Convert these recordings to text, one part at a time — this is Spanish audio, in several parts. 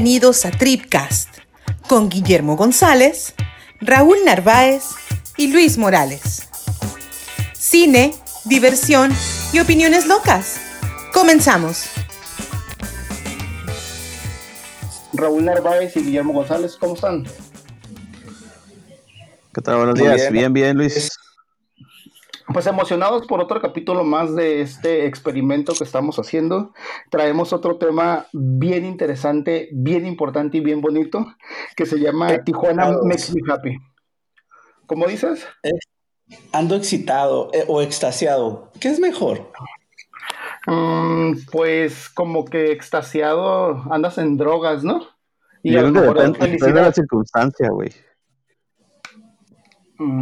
Bienvenidos a Tripcast con Guillermo González, Raúl Narváez y Luis Morales. Cine, diversión y opiniones locas. Comenzamos. Raúl Narváez y Guillermo González, ¿cómo están? ¿Qué tal? Buenos días. Bien, bien, Luis. Pues emocionados por otro capítulo más de este experimento que estamos haciendo. Traemos otro tema bien interesante, bien importante y bien bonito, que se llama Tijuana Makes Me Happy. ¿Cómo dices? Ando excitado eh, o extasiado. ¿Qué es mejor? Mm, pues como que extasiado, andas en drogas, ¿no? Y a lo mejor depende, de la circunstancia, güey.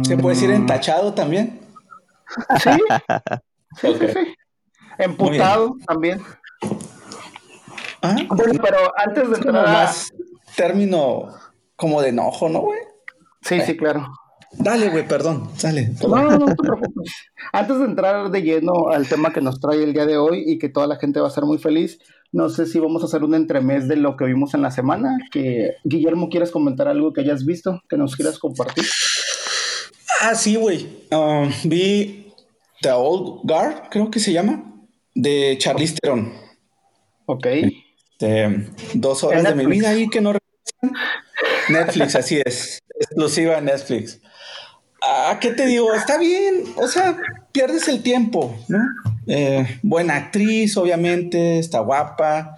¿Se puede decir entachado también? Sí, sí, sí, Emputado también. ¿Ah? Bueno, pero antes de entrar más término como de enojo, ¿no, güey? Sí, sí, claro. Dale, güey, perdón, sale. No, no, no te preocupes. Antes de entrar de lleno al tema que nos trae el día de hoy y que toda la gente va a ser muy feliz, no sé si vamos a hacer un entremés de lo que vimos en la semana. Que Guillermo, ¿quieres comentar algo que hayas visto, que nos quieras compartir? Ah, sí, güey. Um, vi The Old Guard, creo que se llama, de Charlize Theron. Ok. Este, dos horas de mi vida ahí que no Netflix, así es. Exclusiva Netflix. Ah, ¿qué te digo? Está bien. O sea, pierdes el tiempo, ¿no? Eh, buena actriz, obviamente, está guapa.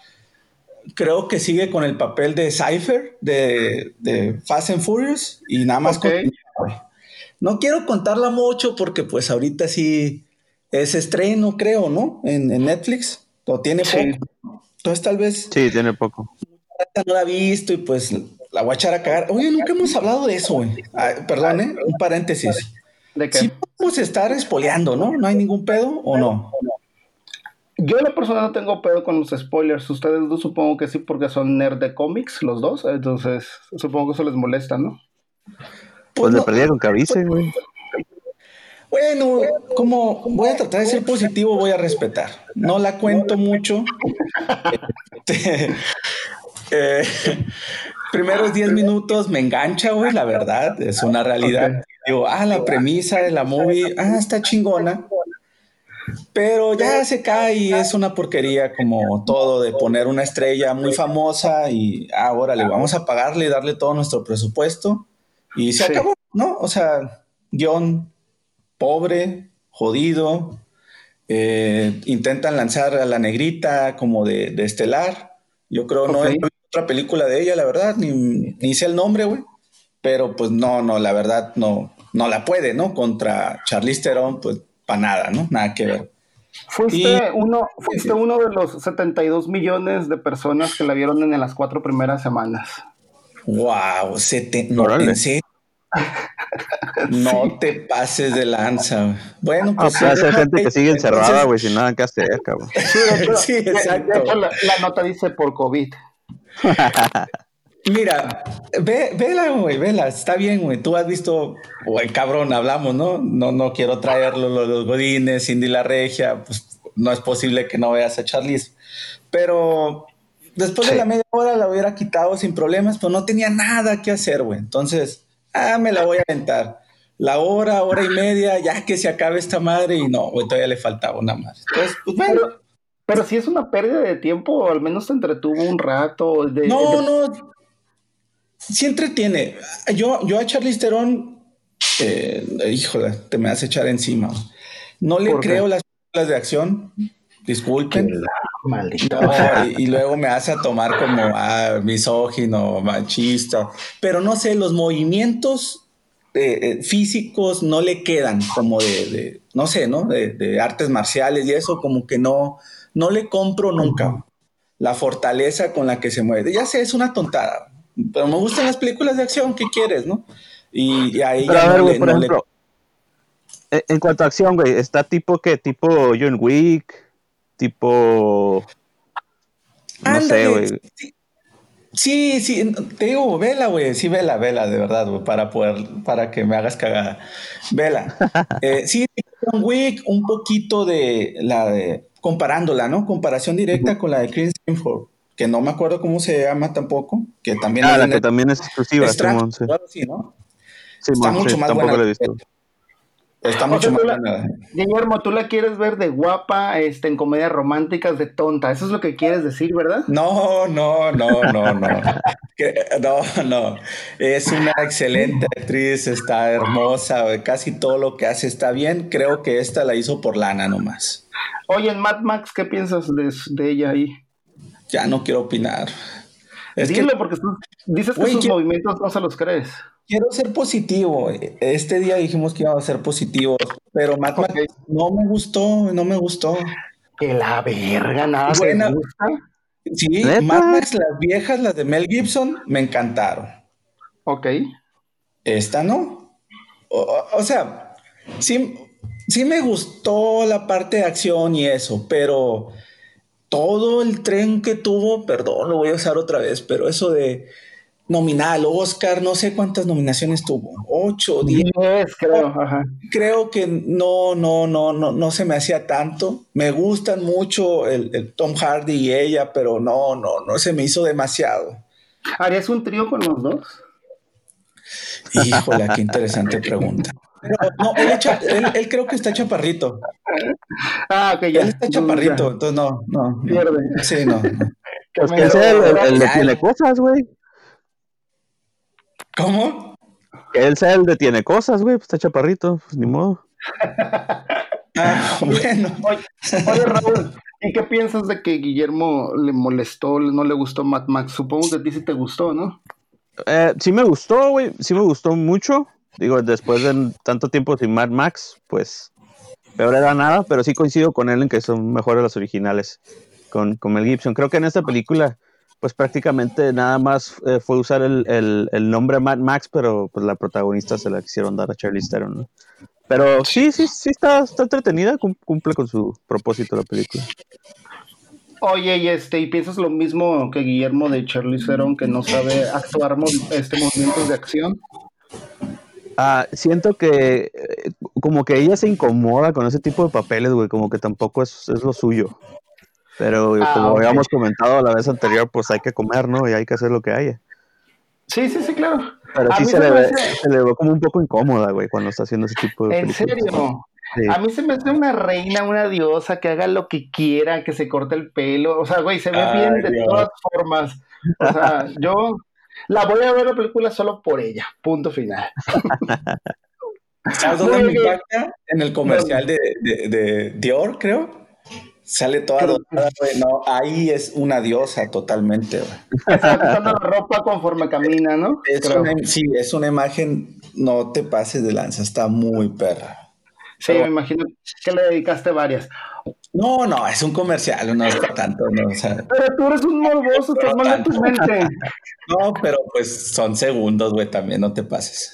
Creo que sigue con el papel de Cypher de, de Fast and Furious y nada más okay. No quiero contarla mucho porque pues ahorita sí es estreno, creo, ¿no? En, Netflix. O tiene poco. Entonces tal vez... Sí, tiene poco. No la he visto y pues la voy a echar a cagar. Oye, nunca hemos hablado de eso, güey. perdón, ¿eh? Un paréntesis. ¿De qué? Sí podemos estar espoleando, ¿no? ¿No hay ningún pedo o no? Yo en la persona no tengo pedo con los spoilers. Ustedes dos supongo que sí porque son nerd de cómics, los dos. Entonces supongo que eso les molesta, ¿no? Pues, le perdieron cabeza, güey. Bueno, como voy a tratar de ser positivo, voy a respetar. No la cuento mucho. Este, eh, primeros 10 minutos me engancha, güey, la verdad, es una realidad. Digo, ah, la premisa de la movie, ah, está chingona. Pero ya se cae y es una porquería como todo de poner una estrella muy famosa y ahora le vamos a pagarle y darle todo nuestro presupuesto y se acabó, ¿no? O sea, guion pobre, jodido. Eh, intentan lanzar a la negrita como de, estelar. Yo creo no hay otra película de ella, la verdad, ni, ni sé el nombre, güey. Pero pues no, no, la verdad no, no la puede, ¿no? Contra Charlize Theron, pues para nada, ¿no? Nada que ver. Fuiste, uno, fuiste uno de los 72 millones de personas que la vieron en las cuatro primeras semanas. Wow, te, no, no te pases de lanza. Bueno, pues. Ah, hay gente que sigue encerrada, güey, sin nada que hacer, cabrón. Sí, exacto. la, nota dice por COVID. Mira, ve, vela, güey, vela, está bien, güey. Tú has visto, güey, cabrón, hablamos, ¿no? No, no quiero traerlo, los, godines, Cindy la regia, pues no es posible que no veas a Charlize. Pero después de la media hora la hubiera quitado sin problemas, pero no tenía nada que hacer, güey. Entonces, ah, me la voy a aventar. La hora, hora y media, ya que se acabe esta madre, y no, güey, todavía le faltaba una más. Entonces, pues bueno. Pero, si es una pérdida de tiempo, al menos te entretuvo un rato. no, no. Sí entretiene. Yo, yo a Charlize Theron, eh, híjole, te me vas a echar encima. No le creo las películas de acción. Disculpen. Maldito. y, luego me hace a tomar como ah, misógino, machista. Pero no sé, los movimientos eh, eh, físicos no le quedan como de, no sé, ¿no? De, artes marciales y eso, como que no, no le compro nunca la fortaleza con la que se mueve. Ya sé, es una tontada, pero me gustan las películas de acción, ¿qué quieres, no? Y, ahí ya no, le, por En cuanto a acción, güey, está tipo que tipo John Wick tipo. No sé, güey. Sí, sí, te digo, vela, güey, sí, vela, vela, de verdad, güey, para poder, para que me hagas cagada. Vela. eh, sí, un Wick, un poquito de la de, comparándola, ¿no? Comparación directa con la de Chris que no me acuerdo cómo se llama tampoco, que también Ah, la que también es exclusiva, sí. ¿no? Simón, mucho sí, más buena. la he visto. Está O mucho sea, más tú la- buena. Guillermo, tú la quieres ver de guapa, este, en comedias románticas de tonta. Eso es lo que quieres decir, ¿verdad? No, no, no, no, no. No, no. Es una excelente actriz, está hermosa, casi todo lo que hace está bien. Creo que esta la hizo por lana nomás. Oye, en Mad Max, ¿qué piensas de, de ella ahí? Ya no quiero opinar. Es que porque tú dices que sus ¿qué- movimientos no se los crees. Quiero ser positivo. Este día dijimos que íbamos a ser positivos, pero Mad Max no me gustó, no me gustó. Que la verga, nada Buena. gusta. Sí, ¿Neta? Mad Max, las viejas, las de Mel Gibson, me encantaron. Ok. Esta no. O, o- o sea, sí, sí me gustó la parte de acción y eso, pero todo el tren que tuvo, perdón, lo voy a usar otra vez, pero eso de nominal, Oscar, no sé cuántas nominaciones tuvo, ocho, diez. Diez, creo, ajá. Creo que no, no, no, no, no se me hacía tanto. Me gustan mucho el, el Tom Hardy y ella, pero no, no, no se me hizo demasiado. ¿Harías un trío con los dos? Híjole, qué interesante pregunta. Pero no, él, echa- él- él creo que está chaparrito. Ah, ok, ya. Él está chaparrito, entonces no, no. Pierde. Sí, no. no. Pues que sea el, el- el de Ya. tiene cosas, güey. ¿Cómo? Que él sea el de tiene cosas, güey. Pues está chaparrito, pues ni modo. Ah, bueno. Oye, oye, Raúl, ¿y qué piensas de que Guillermo le molestó, no le gustó Mad Max? Supongo que a ti sí te gustó, ¿no? Eh, sí me gustó, güey. Sí me gustó mucho. Digo, después de tanto tiempo sin Mad Max, pues peor era nada, pero sí coincido con él en que son mejores las originales con, con Mel Gibson. Creo que en esta película, pues prácticamente nada más eh, fue usar el, el- el nombre Mad Max, pero pues la protagonista se la quisieron dar a Charlie Theron, ¿no? Pero sí, sí, sí está, está entretenida, cum- cumple con su propósito la película. Oye, y este, ¿y piensas lo mismo que Guillermo de Charlie Theron, que no sabe actuar este, movimientos de acción? Ah, siento que eh, como que ella se incomoda con ese tipo de papeles, güey, como que tampoco es, es lo suyo. Pero Ah, como habíamos comentado la vez anterior, pues hay que comer, ¿no? Y hay que hacer lo que haya. Sí, sí, sí, claro. Pero A sí mí se se le, me ve, hace- se le ve como un poco incómoda, güey, cuando está haciendo ese tipo de ¿En películas. serio? Sí. A mí se me hace una reina, una diosa, que haga lo que quiera, que se corte el pelo. O sea, güey, se ve Ay, bien de Dios. todas formas. O sea, yo la voy a ver la película solo por ella. Punto final. ¿Sabes dónde me impacta? En el comercial de, de, de Dior, creo. Sale toda dorada, güey. No, ahí es una diosa totalmente, güey. Se va quitando la ropa conforme camina, ¿no? Es una, sí, es una imagen, no te pases de lanza, está muy perra. Sí, me imagino que le dedicaste varias. No, no, es un comercial, no es para tanto, no, o sea, Pero tú eres un morboso, estás mal de tu mente. no, pero pues son segundos, güey, también no te pases.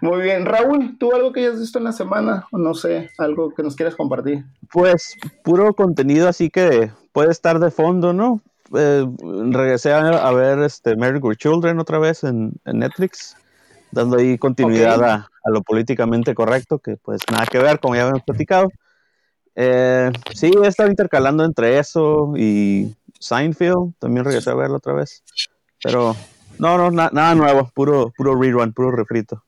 Muy bien. Raúl, ¿tú algo que hayas visto en la semana? O no sé, algo que nos quieras compartir. Pues puro contenido así que puede estar de fondo, ¿no? Eh, regresé a, a ver este Married with Children otra vez en, en Netflix, dando ahí continuidad a, a lo políticamente correcto, que pues nada que ver, como ya habíamos platicado. Eh, sí, he estado intercalando entre eso y Seinfeld, también regresé a verlo otra vez. Pero no, no, na- nada nuevo, puro, puro rerun, puro refrito.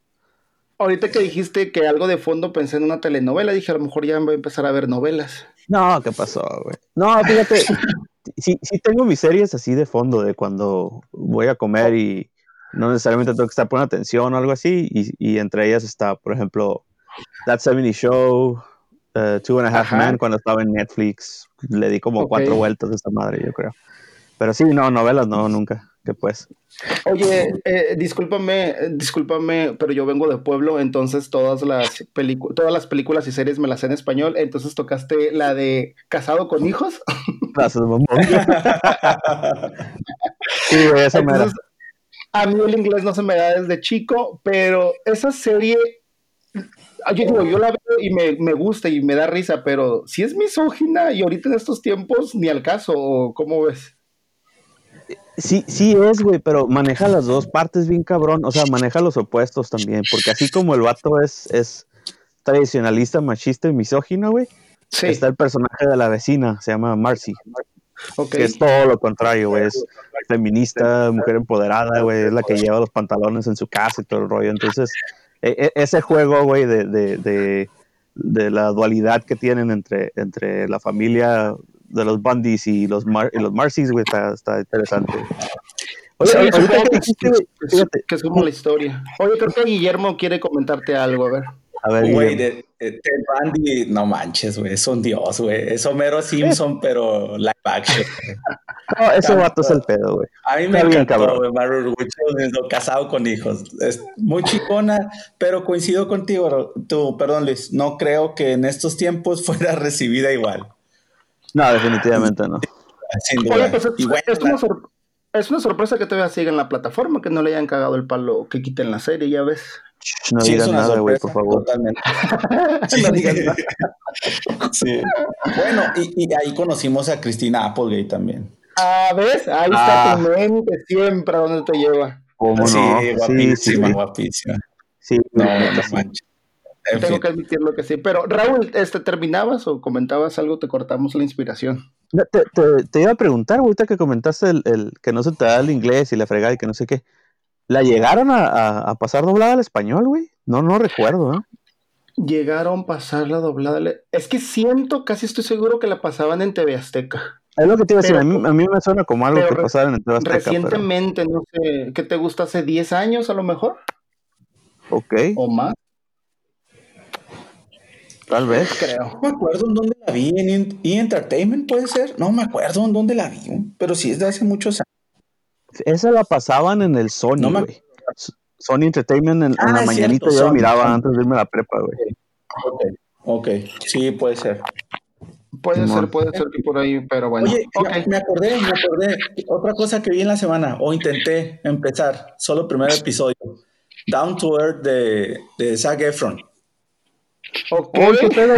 Ahorita que dijiste que algo de fondo pensé en una telenovela, dije a lo mejor ya voy a empezar a ver novelas. No, ¿qué pasó, güey? No, fíjate, sí, sí tengo mis series así de fondo, de cuando voy a comer y no necesariamente tengo que estar poniendo atención o algo así, y, y entre ellas está, por ejemplo, That 70 Show, uh, Two and a Half. Men, cuando estaba en Netflix, le di como cuatro vueltas a esta madre, yo creo. Pero sí, no, novelas no, nunca, que pues. Oye, eh, discúlpame, eh, discúlpame, pero yo vengo de pueblo, entonces todas las películas, todas las películas y series me las sé en español, entonces tocaste la de Casado con hijos. Gracias, mamón. Sí, esa mera. Entonces, a mí el inglés no se me da desde chico, pero esa serie, yo digo, yo la veo y me, me gusta y me da risa, pero si es misógina y ahorita en estos tiempos ni al caso, ¿o ¿cómo ves? Sí, sí es, güey, pero maneja las dos partes bien cabrón. O sea, maneja los opuestos también. Porque así como el vato es, es tradicionalista, machista y misógino, güey, Sí, está el personaje de la vecina, se llama Marcy. Que es todo lo contrario, güey. Es feminista, mujer empoderada, güey. Es la que lleva los pantalones en su casa y todo el rollo. Entonces, e- e- ese juego, güey, de, de, de, de la dualidad que tienen entre, entre la familia de los Bundys y los, Mar y los Marcys, güey, está, está interesante. Oye, Sí, ahorita supongo que que, es como la historia. Oye, creo que Guillermo quiere comentarte algo, a ver. a ver, Güey, de- Ted Bundy, no manches, güey, es un dios, güey. Es Homero Simpson, pero live action. No, ese vato es el pedo, güey. A mí me Está bien, encantó, cabrón. güey, casado con hijos. Es muy chicona, pero coincido contigo, tú, perdón Luis, no creo que en estos tiempos fuera recibida igual. No, definitivamente no. Sin duda. Oye, pues es, Y bueno, es una sor- es una sorpresa que todavía siga en la plataforma, que no le hayan cagado el palo, que quiten la serie, ya ves. No sí, digas nada, güey, por favor. Totalmente. No digas nada. Sí. Bueno, y, y ahí conocimos a Cristina Applegate también. Ah, ¿ves? Ahí está Ah. tu mente siempre a dónde te lleva. ¿Cómo sí, no? Guapísima, sí. guapísima. Sí, No, no sí. manches. En Tengo fin. que admitirlo que sí. Pero, Raúl, este, ¿terminabas o comentabas algo? Te cortamos la inspiración. No, Te, te- te iba a preguntar, ahorita que comentaste el, el que no se te da el inglés y la fregada y que no sé qué. ¿La llegaron a, a- a pasar doblada al español, güey? No, no recuerdo, ¿eh? Llegaron a pasar la doblada. Es que siento, casi estoy seguro que la pasaban en TV Azteca. Es lo que te iba a decir, a mí, a mí me suena como algo que pasara en el Azteca, pero- Recientemente, no sé, ¿qué te gusta? ¿Hace 10 años a lo mejor? Ok, ¿O más? tal vez. Creo. No me acuerdo en dónde la vi, en E! Entertainment puede ser. No me acuerdo en dónde la vi, pero sí es de hace muchos años. Esa la pasaban en el Sony, No me- Sony Entertainment en, en Ah, la mañanita cierto, yo la Sony, miraba antes de irme a la prepa, güey. Ok, ok, sí, puede ser. Puede Simón. ser, puede ser que por ahí, pero bueno. Oye, me acordé, me acordé. Otra cosa que vi en la semana, o intenté empezar, solo el primer episodio. Down to Earth de, de Zac Efron. Ok. Oye, ¿qué pedo?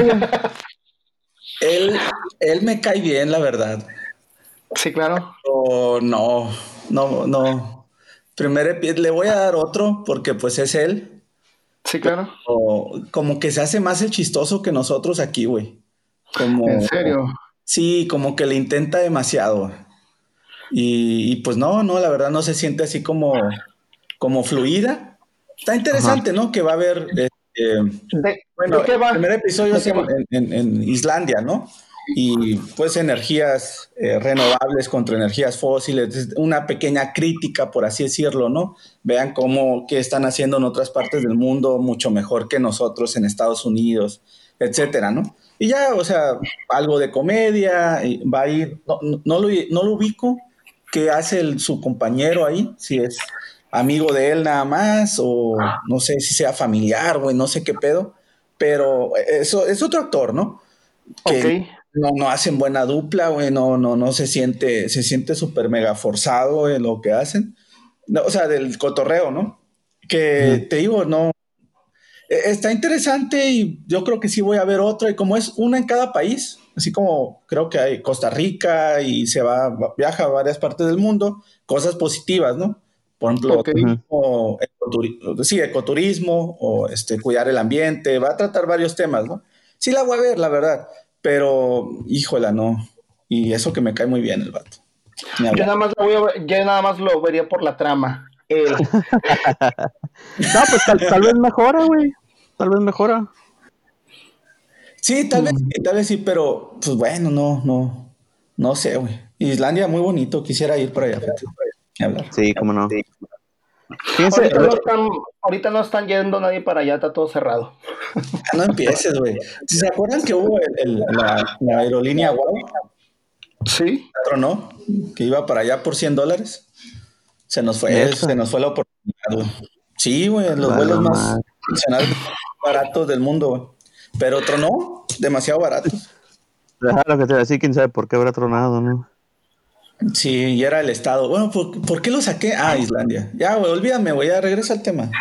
Él, él me cae bien, la verdad. Sí, claro. Pero no, no, no. Primer le voy a dar otro porque pues es él. Sí, claro. O como que se hace más el chistoso que nosotros aquí, güey. Como, En serio. Sí, como que le intenta demasiado. Y, y, pues no, no, la verdad no se siente así como, como fluida. Está interesante, ¿no? Que va a haber, ¿De, bueno, ¿de qué va? el primer episodio ¿De es qué en, va? en- en Islandia, ¿no? Y pues energías eh, renovables contra energías fósiles, es una pequeña crítica, por así decirlo, ¿no? Vean cómo, qué están haciendo en otras partes del mundo mucho mejor que nosotros en Estados Unidos, etcétera, ¿no? Y ya, o sea, algo de comedia, y va a ir, no, no- lo, no lo ubico, qué hace el- su compañero ahí, si es amigo de él nada más, o no sé si sea familiar, güey, no sé qué pedo, pero eso es otro actor, ¿no? Que no, no hacen buena dupla, güey, no, no, no se siente, se siente súper mega forzado en lo que hacen. No, o sea, del cotorreo, ¿no? Que te digo, no. E- Está interesante y yo creo que sí voy a ver otra. Y como es una en cada país, así como creo que hay Costa Rica y se va, viaja a varias partes del mundo, cosas positivas, ¿no? Por ejemplo, Ok. o ecoturi- sí, ecoturismo o este, cuidar el ambiente, va a tratar varios temas, ¿no? Sí la voy a ver, la verdad, pero híjola, no. Y eso que me cae muy bien el vato. Yo nada más lo voy a ver- yo nada más lo vería por la trama. Él. No, pues tal, tal vez mejora, güey. Tal vez mejora. Sí, tal vez, sí, tal vez sí, pero pues bueno, no, no, no sé, güey. Islandia muy bonito, quisiera ir para allá, hablar. Sí, cómo no. Fíjense, Ahorita no, están, ahorita no están yendo nadie para allá, está todo cerrado. No empieces, güey. Si se acuerdan que hubo el- el- la, la aerolínea Wow, Sí. ¿no? Que iba para allá por 100 dólares. Se nos fue, ¿Neta? se nos fue la oportunidad, güey. Sí, güey, los Vale, vuelos más baratos del mundo, güey. Pero otro no, demasiado baratos. deja lo que te voy a decir, quién sabe por qué habrá tronado, ¿no? Sí, y era el estado. Bueno, ¿por, por qué lo saqué? Ah, Islandia. Ya, güey, olvídame, güey, ya regresa al tema.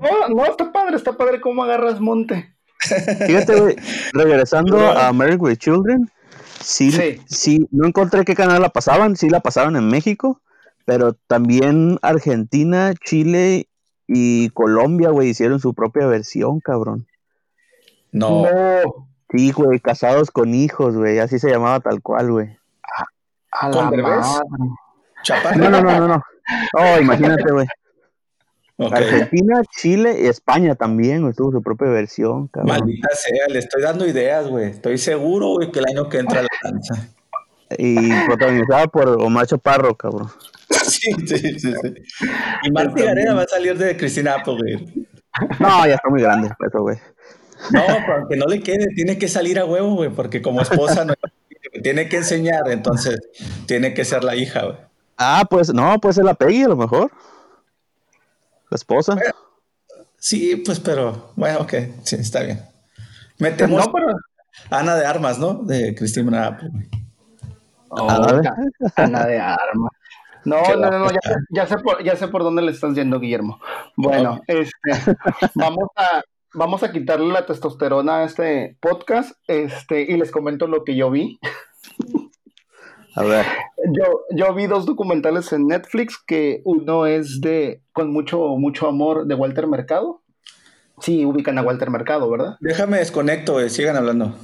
No, no, está padre, está padre cómo agarras monte. Fíjate, güey, regresando a Married with Children, sí, Sí. sí. no encontré qué canal la pasaban, sí la pasaban en México, pero también Argentina, Chile y Colombia, güey, hicieron su propia versión, cabrón. No, No. Sí, güey, casados con hijos, güey. Así se llamaba tal cual, güey. ¿Con. Chaparro. No, no, no, no, no. Oh, imagínate, güey. Argentina, Chile y España también, güey. Tuvo su propia versión, cabrón. Maldita sea, le estoy dando ideas, güey. Estoy seguro, güey, que el año que entra la danza. Y protagonizada por Omar Chaparro, cabrón. Sí, sí, sí, sí. Y Marta Gareda va a salir de Cristina Apple, güey. No, ya está muy grande, eso, güey. No, pero aunque no le quede, tiene que salir a huevo, güey, porque como esposa no tiene que enseñar, entonces tiene que ser la hija, güey. Ah, pues, no, puede ser la Peggy a lo mejor. La esposa. Sí, pues, pero bueno, ok, sí, está bien. Metemos No, pero. Ana de Armas, ¿no? De Cristina Apple. ver. Ana de armas. No, no, no, no, ya, guapa. sé- ya sé por, ya sé por dónde le estás yendo, Guillermo. Bueno, este, vamos a, vamos a quitarle la testosterona a este podcast, este, y les comento lo que yo vi. A ver. Yo, yo vi dos documentales en Netflix, que uno es de Con mucho, mucho amor de Walter Mercado. Sí, ubican a Walter Mercado, ¿verdad? Déjame desconecto, sigan hablando.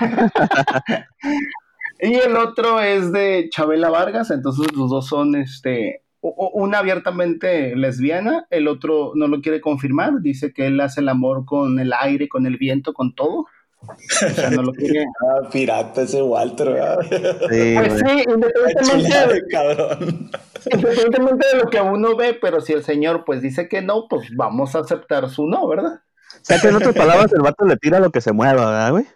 Y el otro es de Chabela Vargas, entonces los dos son, este, una abiertamente lesbiana, el otro no lo quiere confirmar, dice que él hace el amor con el aire, con el viento, con todo. O sea, no lo quiere. Ah, pirata ese Walter, ¿verdad? Sí, Pues güey. sí, independientemente de, cabrón. independientemente de lo que uno ve, pero si el señor pues dice que no, pues vamos a aceptar su no, ¿verdad? O sea que en otras palabras el vato le tira lo que se mueva, ¿verdad, güey?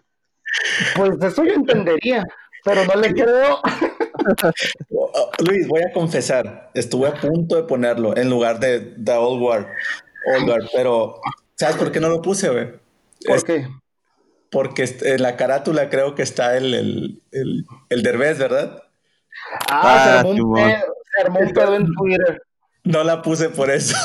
Pues eso yo entendería, pero no le creo. Oh, oh, Luis, voy a confesar, estuve a punto de ponerlo en lugar de The Old War, Old Guard, pero ¿sabes por qué no lo puse, güey? ¿Por Es qué? Porque en la carátula creo que está el, el, el, el Derbez, ¿verdad? Ah, Ah, se armó un pedo, se armó un pedo en Twitter. No la puse por eso.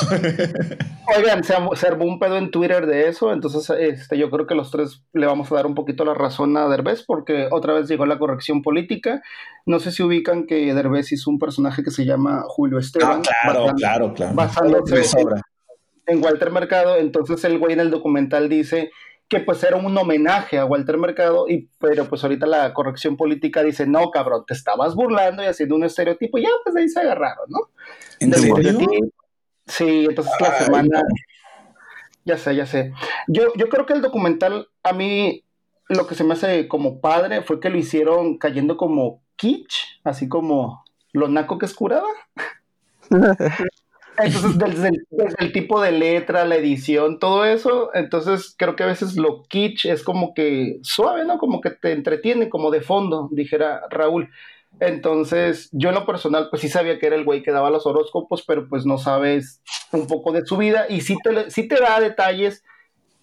Oigan, se armó, se armó un pedo en Twitter de eso, entonces este, yo creo que los tres le vamos a dar un poquito la razón a Derbez porque otra vez llegó la corrección política. No sé si ubican que Derbez hizo un personaje que se llama Julio Ah, Esteban. claro, basando- claro, claro. basándose en Walter Mercado, entonces el güey en el documental dice que pues era un homenaje a Walter Mercado, y, pero pues ahorita la corrección política dice, no cabrón, te estabas burlando y haciendo un estereotipo, y ya pues ahí se agarraron, ¿no? Sí, entonces la semana... Ya sé, ya sé. Yo, yo creo que el documental, a mí, lo que se me hace como padre fue que lo hicieron cayendo como kitsch, así como lo naco que es curada. Entonces, desde el, desde el tipo de letra, la edición, todo eso, entonces creo que a veces lo kitsch es como que suave, ¿no? Como que te entretiene, como de fondo, dijera Raúl. Entonces, yo en lo personal, pues sí sabía que era el güey que daba los horóscopos, pero pues no sabes un poco de su vida y sí te, sí te da detalles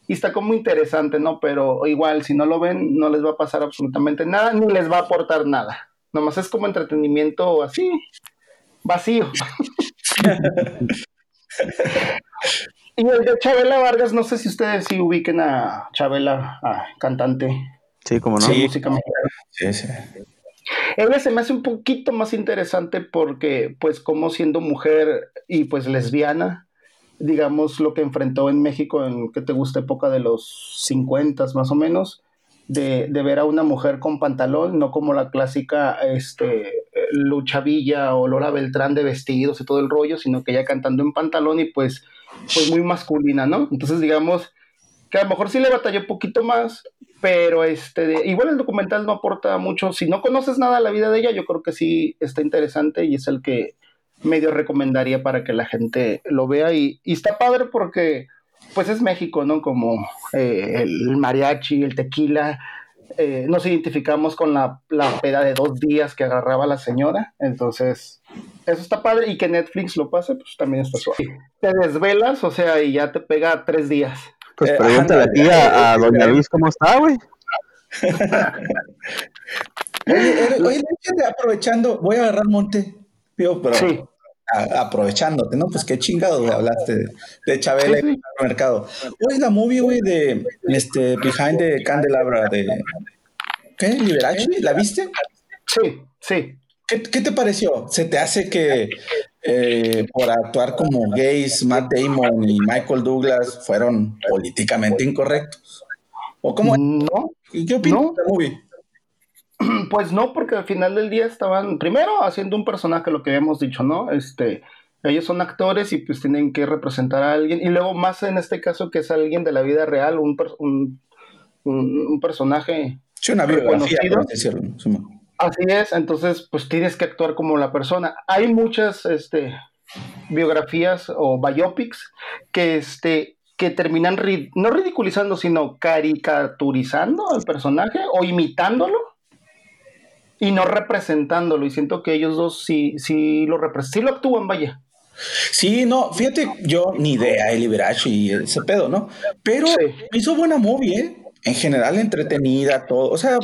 y está como interesante, ¿no? Pero igual, si no lo ven, no les va a pasar absolutamente nada, ni les va a aportar nada. Nomás es como entretenimiento así, vacío. y el de Chabela Vargas, no sé si ustedes sí ubiquen a Chabela, a cantante Sí, como no. de Sí. música mexicana. Sí, sí. Ella se me hace un poquito más interesante porque, pues, como siendo mujer y pues lesbiana, digamos, lo que enfrentó en México en que te gusta época de los 50 más o menos, de, ver a una mujer con pantalón, no como la clásica este, eh, Lucha Villa o Lola Beltrán de vestidos y todo el rollo, sino que ella cantando en pantalón y pues, pues muy masculina, ¿no? Entonces, digamos, que a lo mejor sí le batalló un poquito más, pero este, igual el documental no aporta mucho. Si no conoces nada de la vida de ella, yo creo que sí está interesante y es el que medio recomendaría para que la gente lo vea. Y está padre porque, pues es México, ¿no? Como eh, el mariachi, el tequila. eh, nos identificamos con la, la peda de dos días que agarraba la señora. Entonces, eso está padre. Y que Netflix lo pase, pues también está suave. Te desvelas, o sea, y ya te pega tres días. Pues Eh, pregúntale ándale, aquí a, a eh, Doña eh. Luis cómo está, güey. Oye, eh, oye, aprovechando, voy a agarrar monte, pero Sí. A- aprovechándote, ¿no? Pues qué chingado, hablaste de, de Chabela y el mercado. Oye, la movie, güey, de este Behind the Candelabra de ¿qué? Liberace, ¿la viste? Sí, sí. ¿Qué, qué te pareció? ¿Se te hace que eh, por actuar como gays, Matt Damon y Michael Douglas fueron políticamente incorrectos? ¿O cómo? No, ¿Y qué opinas de la movie? Pues no, porque al final del día estaban primero haciendo un personaje, lo que habíamos dicho, ¿no? Este, ellos son actores y pues tienen que representar a alguien. Y luego más en este caso que es alguien de la vida real, un, un, un, personaje sí, una biografía, Así es, entonces pues tienes que actuar como la persona. Hay muchas este, biografías o biopics que, este, que terminan no ridiculizando, sino caricaturizando al personaje o imitándolo y no representándolo. Y siento que ellos dos sí, sí lo representan, sí lo actúan, vaya. Sí, no, fíjate, yo ni idea, el Liberace y ese pedo, ¿no? Pero hizo buena movie, ¿eh? En general, entretenida, todo. O sea,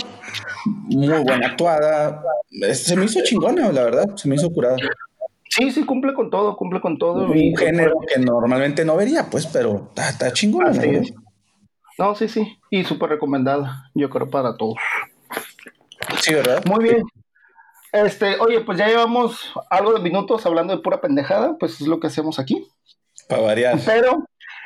muy buena actuada. Se me hizo chingona, la verdad. Se me hizo curada. Sí, sí, cumple con todo, cumple con todo. Un género que normalmente no vería, pues, pero está, chingona. ¿no? sí, sí. Y súper recomendada, yo creo, para todos. Sí, ¿verdad? Muy bien. Este, oye, pues ya llevamos algo de minutos hablando de pura pendejada, pues es lo que hacemos aquí. Para variar. Pero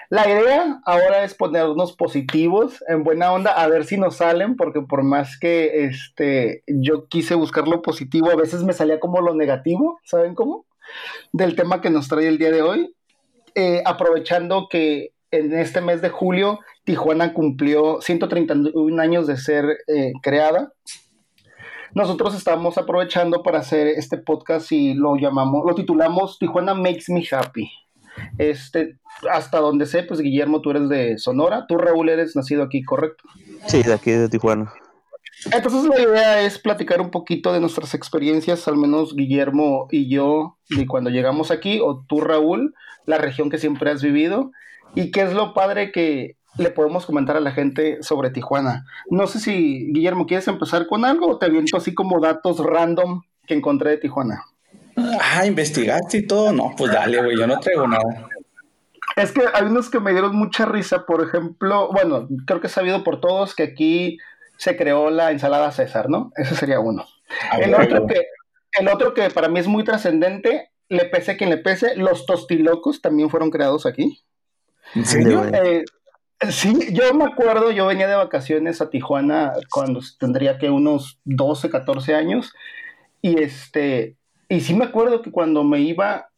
la idea ahora es ponernos positivos, en buena onda, a ver si nos salen, porque por más que este, yo quise buscar lo positivo, a veces me salía como lo negativo, ¿saben cómo? Del tema que nos trae el día de hoy. Eh, aprovechando que en este mes de julio Tijuana cumplió 131 años de ser eh, creada nosotros estamos aprovechando para hacer este podcast y lo llamamos, lo titulamos Tijuana Makes Me Happy. Este, hasta donde sé, pues Guillermo, tú eres de Sonora, tú Raúl eres nacido aquí, ¿correcto? Sí, de aquí de Tijuana. Entonces la idea es platicar un poquito de nuestras experiencias, al menos Guillermo y yo, de cuando llegamos aquí, o tú Raúl, la región que siempre has vivido, y qué es lo padre que le podemos comentar a la gente sobre Tijuana. No sé si, Guillermo, ¿quieres empezar con algo o te aviento así como datos random que encontré de Tijuana? Ah, investigaste y todo. No, pues dale, güey, yo no traigo nada. Es que hay unos que me dieron mucha risa, por ejemplo, bueno, creo que he sabido por todos que aquí se creó la ensalada César, ¿no? Ese sería uno. El, otro que, el otro que para mí es muy trascendente, le pese quien le pese, los tostilocos también fueron creados aquí. ¿En serio? Eh, Sí, yo me acuerdo, yo venía de vacaciones a Tijuana cuando tendría que unos 12, 14 años y este y sí me acuerdo que cuando me iba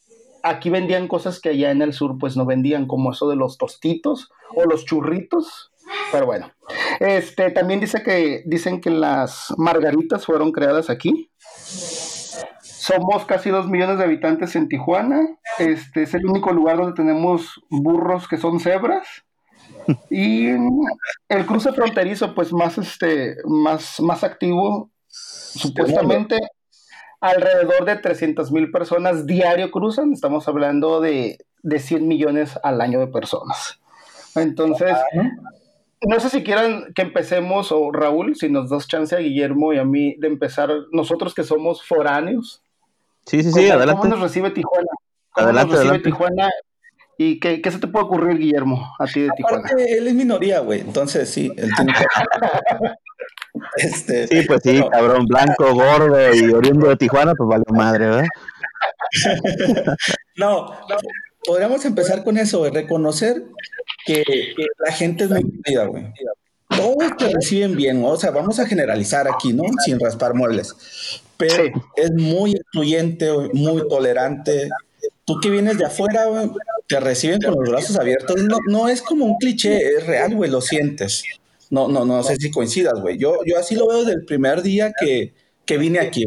aquí vendían cosas que allá en el sur pues no vendían como eso de los tostitos o los churritos, pero bueno. Este también dice que dicen que las margaritas fueron creadas aquí. Somos casi dos millones de habitantes en Tijuana. Este es el único lugar donde tenemos burros que son cebras. Y el cruce fronterizo, pues más, este, más, más activo, supuestamente alrededor de 300 mil personas diario cruzan, estamos hablando de, de 100 millones al año de personas. Entonces, no sé si quieran que empecemos, o Raúl, si nos das chance a Guillermo y a mí de empezar, nosotros que somos foráneos. Sí, sí, sí, adelante. ¿Cómo nos recibe Tijuana? ¿Cómo adelante, nos recibe Tijuana ¿Y qué, qué, se te puede ocurrir, Guillermo, a ti de Tijuana? él es minoría, güey. Entonces, sí, él tiene este, Sí, pues sí, cabrón, blanco, gordo y oriundo de Tijuana, pues vale madre, ¿verdad? no, no, podríamos empezar con eso, güey. Reconocer que, la gente es muy querida, güey. Todos te reciben bien, o sea, vamos a generalizar aquí, ¿no? Sin raspar muebles. Pero es muy incluyente, muy tolerante. Tú que vienes de afuera, güey, te reciben con los brazos abiertos. No, no es como un cliché, es real, güey, lo sientes. No, no, no sé si coincidas, güey. Yo, yo así lo veo desde el primer día que, que vine aquí.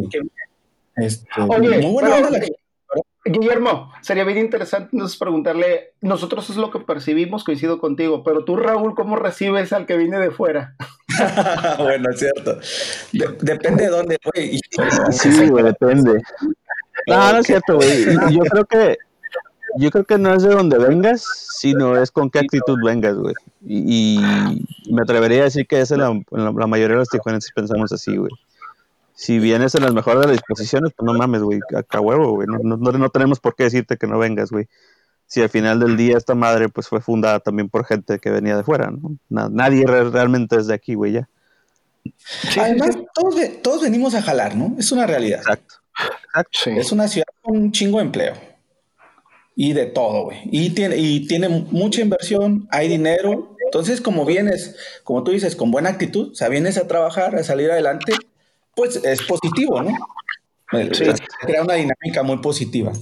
Este, Oye, muy buena Guillermo, sería bien interesante entonces preguntarle, nosotros es lo que percibimos, coincido contigo, pero tú, Raúl, ¿cómo recibes al que viene de fuera? bueno, es cierto. depende de dónde, güey. Sí, güey, depende. No, no es cierto, güey. Yo creo que yo creo que no es de donde vengas, sino es con qué actitud vengas, güey. Y, me atrevería a decir que es en la, mayoría de los tijuanenses pensamos así, güey. Si vienes en las mejores de las disposiciones, pues no mames, güey, acá huevo, güey. No, no, tenemos por qué decirte que no vengas, güey. Si al final del día esta madre pues fue fundada también por gente que venía de fuera, ¿no? nadie realmente es de aquí, güey, ya. Además, todos, todos venimos a jalar, ¿no? Es una realidad. Exacto. Es una ciudad con un chingo de empleo y de todo, güey. Y tiene, y tiene mucha inversión, hay dinero Entonces, como vienes, como tú dices, con buena actitud, o sea, vienes a trabajar, a salir adelante, pues es positivo, ¿no? Sí. Crea una dinámica muy positiva.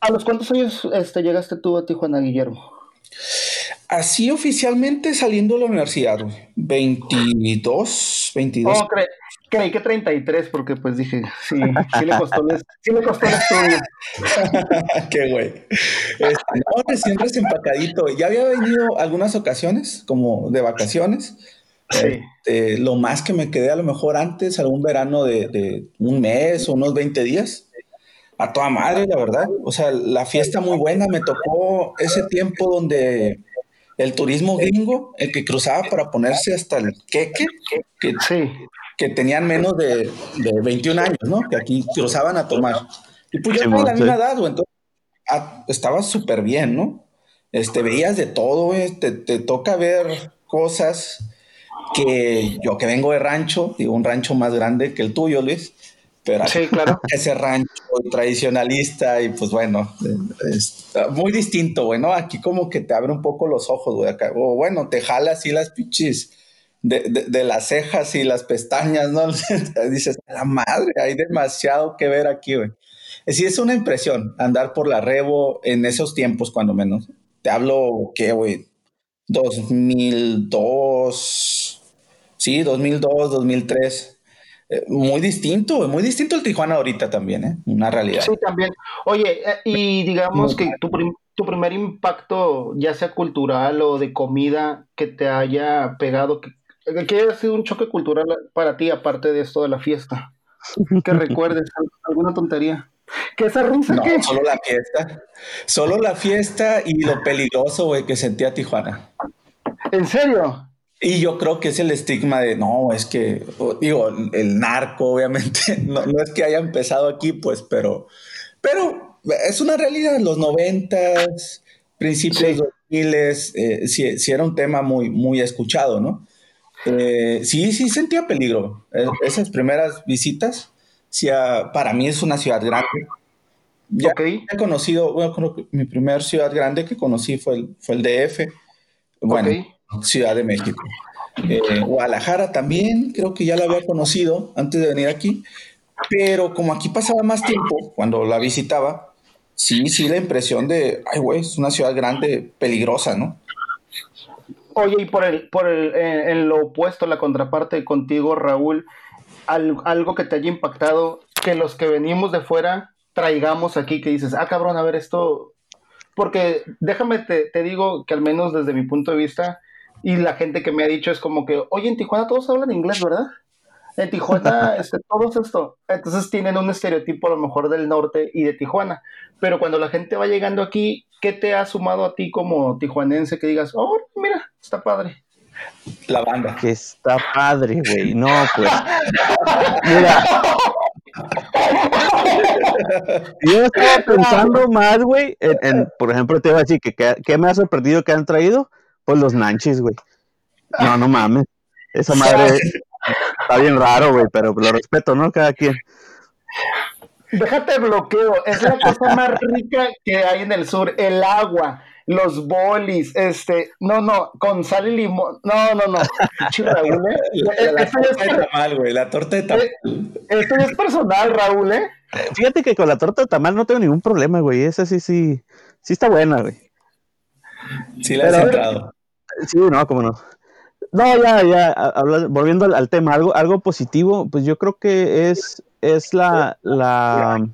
¿A los cuántos años este, llegaste tú a Tijuana, Guillermo? Así oficialmente saliendo de la universidad, 22, 22. Oh, creí que 33, porque pues dije, sí, sí le costó el, sí le costó el estudio. Qué güey. Este, no, recién empacadito. Ya había venido algunas ocasiones, como de vacaciones. Sí. Este, lo más que me quedé a lo mejor antes, algún verano de, de un mes o unos 20 días a toda madre, la verdad. O sea, la fiesta muy buena. Me tocó ese tiempo donde el turismo gringo, el que cruzaba para ponerse hasta el queque, que, que tenían menos de, 21 años, ¿no? Que aquí cruzaban a tomar. Y pues yo tenía la misma edad, güey. Entonces, ah, estaba súper bien, ¿no? Este, veías de todo, güey. Te, te toca ver cosas que yo que vengo de rancho, digo, un rancho más grande que el tuyo, Luis, pero sí, claro. ese rancho tradicionalista y pues bueno, es muy distinto, güey, ¿no? Aquí como que te abre un poco los ojos, güey, acá, o bueno, te jala así las pichis de, de, las cejas y las pestañas, ¿no? Dices, la madre, hay demasiado que ver aquí, güey. Sí, es una impresión andar por la Rebo en esos tiempos, cuando menos. Te hablo, ¿qué, güey? 2002, sí, 2002, 2003 eh, muy distinto, muy distinto el Tijuana ahorita también, ¿eh? Una realidad. Sí, también. Oye, eh, y digamos que tu, tu, primer impacto, ya sea cultural o de comida, que te haya pegado, que, que haya sido un choque cultural para ti, aparte de esto de la fiesta. Que recuerdes alguna tontería. ¿Qué esa risa no, solo la fiesta. Solo la fiesta y lo peligroso, güey, que sentía Tijuana. ¿En serio? Y yo creo que es el estigma de, no, es que, digo, el narco, obviamente, no, es que haya empezado aquí, pues, pero, pero es una realidad, los noventas, principios de los miles, eh, sí, era un tema muy, muy escuchado, ¿no? Eh, sí, sí sentía peligro. Eh, esas primeras visitas, sí, ah, para mí es una ciudad grande. Ya he conocido, bueno, creo que mi primera ciudad grande que conocí fue el, fue el DF. Bueno, Ciudad de México. Eh, Guadalajara también, creo que ya la había conocido antes de venir aquí, pero como aquí pasaba más tiempo cuando la visitaba, sí, sí, la impresión de, ay, güey, es una ciudad grande, peligrosa, ¿no? Oye, y por el, por el, eh, en lo opuesto, la contraparte contigo, Raúl, algo que te haya impactado, que los que venimos de fuera traigamos aquí, que dices, ah, cabrón, a ver, esto, porque déjame, te, te digo que al menos desde mi punto de vista, y la gente que me ha dicho es como que, oye, en Tijuana todos hablan inglés, ¿verdad? En Tijuana, este, todos esto. Entonces tienen un estereotipo a lo mejor del norte y de Tijuana. Pero cuando la gente va llegando aquí, ¿qué te ha sumado a ti como tijuanense que digas, oh, mira, está padre? La banda. Que está padre, güey. No, pues. Mira. Yo estaba pensando más, güey, en, por ejemplo, te iba a decir que, que me ha sorprendido que han traído pues los nanchis, güey. No, no mames. Esa madre está bien raro, güey, pero lo respeto, ¿no? Cada quien. Déjate bloqueo, es la cosa más rica que hay en el sur, el agua, los bolis, este, no, no, con sal y limón, no, no, no, Raúl, ¿eh? La, torta de tamal, güey, la torta de tamal. Eh, esto es personal, Raúl, ¿eh? Fíjate que con la torta de tamal no tengo ningún problema, güey, esa sí, sí, sí está buena, güey. Sí la has entrado. Sí, no, cómo no. No, ya, ya, volviendo al, tema, algo, algo positivo, pues yo creo que es, es la, la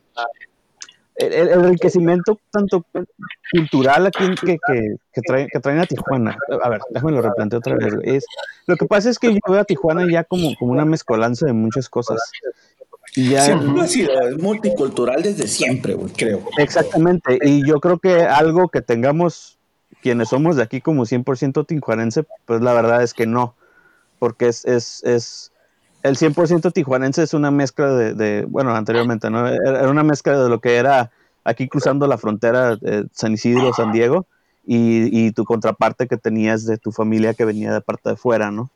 el, enriquecimiento tanto cultural aquí que, que, que, traen a Tijuana. A ver, déjame lo replanteo otra vez. Es, lo que pasa es que yo veo a Tijuana ya como, como una mezcolanza de muchas cosas. ya, siempre ha sido multicultural desde siempre, creo. Exactamente, y yo creo que algo que tengamos quienes somos de aquí como 100% tijuanense, pues la verdad es que no, porque es, es, es el 100% tijuanense es una mezcla de, bueno, anteriormente, ¿no? Era una mezcla de lo que era aquí cruzando la frontera de San Isidro, San Diego, y, tu contraparte que tenías de tu familia que venía de parte de fuera, ¿no?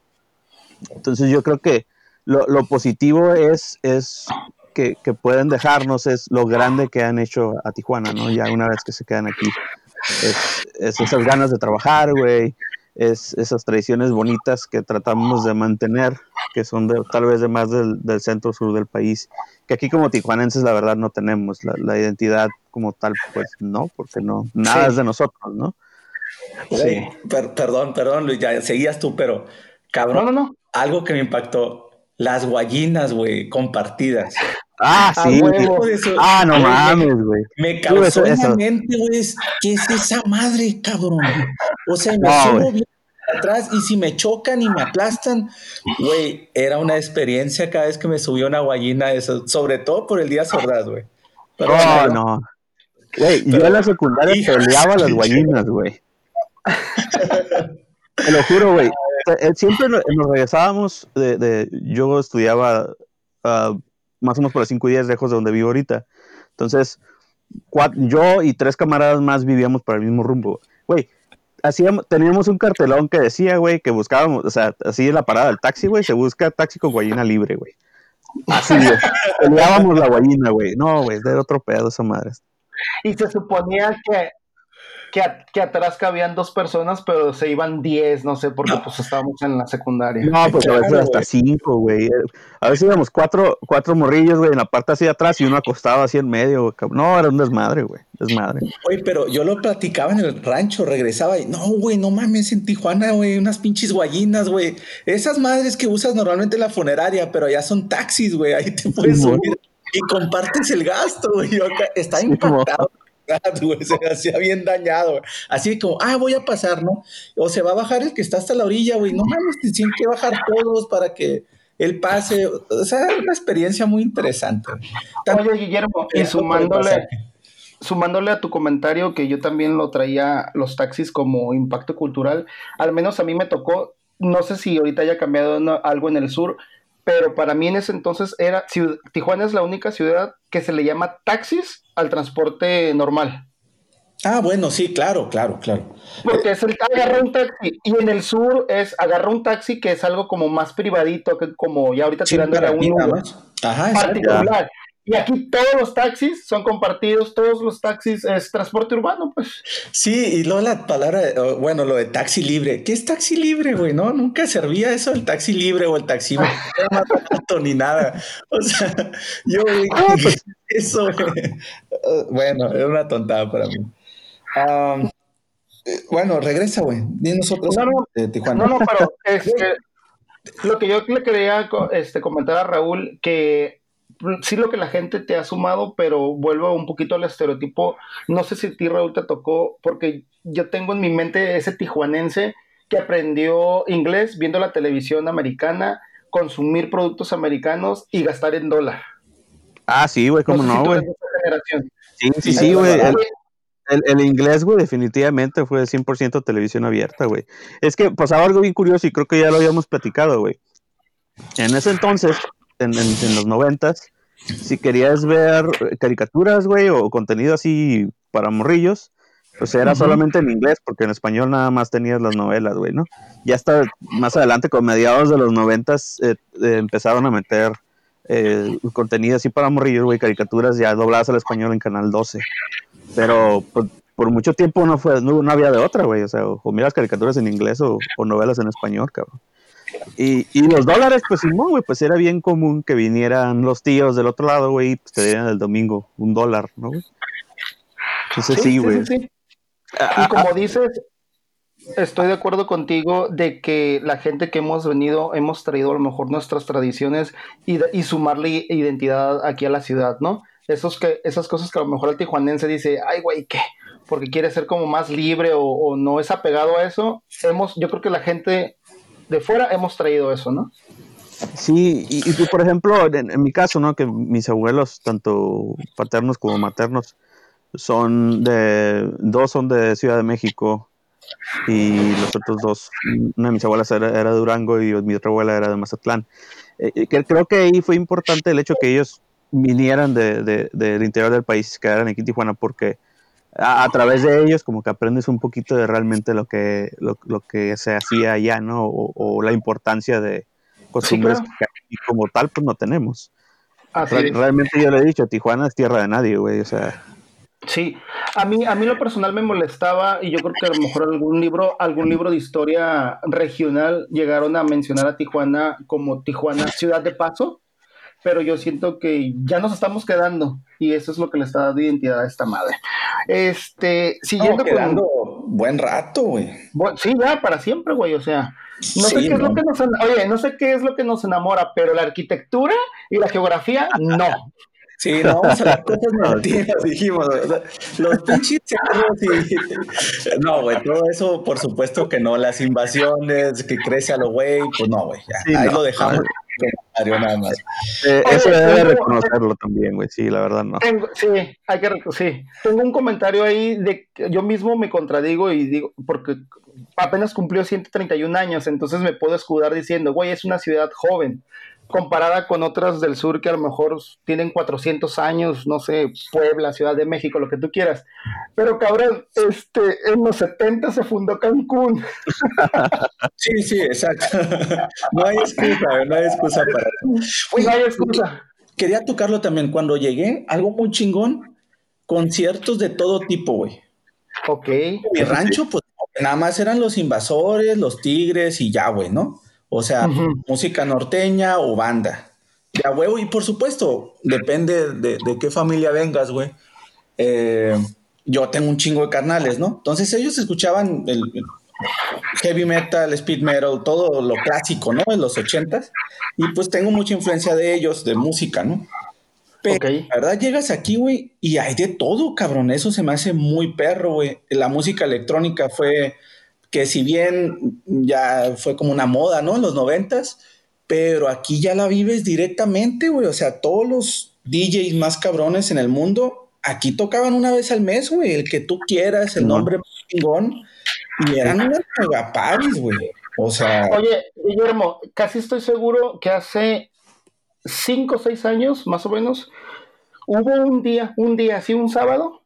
Entonces yo creo que lo, positivo es, es que, pueden dejarnos, es lo grande que han hecho a Tijuana, ¿no? Ya una vez que se quedan aquí es, esas ganas de trabajar, güey, es esas tradiciones bonitas que tratamos de mantener, que son de, tal vez de más del, centro sur del país, que aquí como tijuanenses la verdad no tenemos, la, identidad como tal, pues no, porque no, nada es de nosotros, ¿no? Sí, perdón, perdón, Luis, ya seguías tú, pero cabrón, no, no, algo que me impactó, las guayinas, güey, compartidas. Ah, sí. ah, no mames, güey. Me causó en la mente, güey, ¿qué es esa madre, cabrón? O sea, me subo bien atrás y si me chocan y me aplastan, güey, era una experiencia cada vez que me subió una guayina, eso, sobre todo por el día sordaz, güey. No, no. Güey, yo en la secundaria peleaba las guayinas, güey. Te lo juro, güey. Eh, siempre nos regresábamos de, de yo estudiaba uh, más o menos por las 5 días lejos de donde vivo ahorita. Entonces, yo y tres camaradas más vivíamos para el mismo rumbo. Güey, teníamos un cartelón que decía, güey, que buscábamos, o sea, así en la parada del taxi, güey, se busca taxi con guayina libre, güey. Así, güey. Peleábamos la guayina, güey. No, güey, de otro pedo esa madre. Y se suponía que que, que, atrás cabían dos personas, pero se iban diez, no sé, porque pues estábamos en la secundaria. No, pues a veces hasta cinco, güey. A veces íbamos cuatro, cuatro morrillos, güey, en la parte así atrás y uno acostado así en medio. No, era un desmadre, güey. Desmadre. Oye, pero yo lo platicaba en el rancho, regresaba y no, güey, no mames, en Tijuana, güey, unas pinches guayinas, güey. Esas madres que usas normalmente en la funeraria, pero ya son taxis, güey. Ahí te puedes subir y compartes el gasto, güey. Está impactado se hacía bien dañado. Así como, ah, voy a pasar, ¿no? O se va a bajar el que está hasta la orilla, güey. No mames, tienen que bajar todos para que él pase. O sea, una experiencia muy interesante. Oye, Guillermo, y sumándole, sumándole a tu comentario que yo también lo traía los taxis como impacto cultural, al menos a mí me tocó, no sé si ahorita haya cambiado algo en el sur, pero para mí en ese entonces era, Tijuana es la única ciudad que se le llama taxis al transporte normal. Ah, bueno, sí, claro, claro, claro. Porque es el agarra un taxi y en el sur es agarra un taxi que es algo como más privadito, que como ya ahorita tirando a un Ajá, particular. Y aquí todos los taxis son compartidos, todos los taxis es transporte urbano, pues. Sí, y luego la palabra, bueno, lo de taxi libre. ¿Qué es taxi libre, güey? No, nunca servía eso, el taxi libre o el taxi no ni nada. O sea, yo, ah, pues, eso, bueno, es una tontada para mí. bueno, regresa, güey. Dinos otros no, no, de Tijuana. No, no, pero este, lo que yo le quería este, comentar a Raúl, que sí lo que la gente te ha sumado, pero vuelvo un poquito al estereotipo. No sé si a ti, Raúl, te tocó, porque yo tengo en mi mente ese tijuanense que aprendió inglés viendo la televisión americana, consumir productos americanos y gastar en dólar. Ah, sí, güey, cómo no, güey. Sí, sí, sí, güey. El, inglés, güey, definitivamente fue 100% televisión abierta, güey. Es que pasaba algo bien curioso y creo que ya lo habíamos platicado, güey. En ese entonces, en, los noventas, si querías ver caricaturas, güey, o contenido así para morrillos, pues era solamente en inglés, porque en español nada más tenías las novelas, güey, ¿no? Ya hasta más adelante, con mediados de los noventas, eh, eh, empezaron a meter eh, contenido así para morrillos, güey, caricaturas ya dobladas al español en Canal 12. Pero pues, por mucho tiempo no fue, no, había de otra, güey, o sea, o, miras caricaturas en inglés o, o novelas en español, cabrón. Y, y los dólares, pues Simón, güey, pues era bien común que vinieran los tíos del otro lado, güey, y pues te dieran el domingo un dólar, ¿no, güey? Entonces sí, güey. y como dices, estoy de acuerdo contigo de que la gente que hemos venido, hemos traído a lo mejor nuestras tradiciones y, y sumarle identidad aquí a la ciudad, ¿no? Esos que, esas cosas que a lo mejor el tijuanense dice, ay, güey, ¿qué? Porque quiere ser como más libre o, o, no es apegado a eso. Hemos, yo creo que la gente de fuera hemos traído eso, ¿no? Sí, y, por ejemplo, en, mi caso, ¿no? Que mis abuelos, tanto paternos como maternos, son de, dos son de Ciudad de México y los otros dos, una de mis abuelas era, de Durango y mi otra abuela era de Mazatlán. Eh, creo que ahí fue importante el hecho que ellos vinieran de, del interior del país y quedaran aquí en Tijuana porque a, través de ellos como que aprendes un poquito de realmente lo que, lo, que se hacía allá, ¿no? O, la importancia de costumbres que como tal pues no tenemos. realmente yo le he dicho, Tijuana es tierra de nadie, güey, o sea. Sí, A mí, a mí lo personal me molestaba y yo creo que a lo mejor algún libro, algún libro de historia regional llegaron a mencionar a Tijuana como Tijuana ciudad de paso, pero yo siento que ya nos estamos quedando y eso es lo que le está dando identidad a esta madre. Este, siguiendo quedando buen rato, güey. sí, ya para siempre, güey, o sea, no sé qué es lo que nos oye, no sé qué es lo que nos enamora, pero la arquitectura y la geografía no. Sí, no vamos a las cosas negativas, dijimos. los pinches y... No, güey, todo eso, por supuesto que no. Las invasiones, que crece a lo güey, pues no, güey. ahí lo dejamos. Nada más. Eh, eso debe reconocerlo también, güey. Sí, la verdad no. sí, hay que sí. Tengo un comentario ahí de que yo mismo me contradigo y digo, porque apenas cumplió 131 años, entonces me puedo escudar diciendo, güey, es una ciudad joven comparada con otras del sur que a lo mejor tienen 400 años, no sé, Puebla, Ciudad de México, lo que tú quieras. Pero cabrón, este, en los 70 se fundó Cancún. Sí, sí, exacto. No hay excusa, no hay excusa para eso. no hay excusa. Quería tocarlo también. Cuando llegué, algo muy chingón, conciertos de todo tipo, güey. Ok. Mi rancho, pues nada más eran los invasores, los tigres y ya, güey, ¿no? O sea, música norteña o banda. Ya, huevo, y por supuesto, depende de, qué familia vengas, güey. Eh, yo tengo un chingo de carnales, ¿no? Entonces ellos escuchaban el, heavy metal, speed metal, todo lo clásico, ¿no? En los ochentas. Y pues tengo mucha influencia de ellos, de música, ¿no? Pero la verdad llegas aquí, güey, y hay de todo, cabrón. Eso se me hace muy perro, güey. La música electrónica fue que si bien ya fue como una moda, ¿no? En los noventas, pero aquí ya la vives directamente, güey. O sea, todos los DJs más cabrones en el mundo, aquí tocaban una vez al mes, güey, el que tú quieras, el nombre chingón, y eran unas megaparis, güey. O sea. Oye, Guillermo, casi estoy seguro que hace cinco o seis años, más o menos, hubo un día, un día así, un sábado,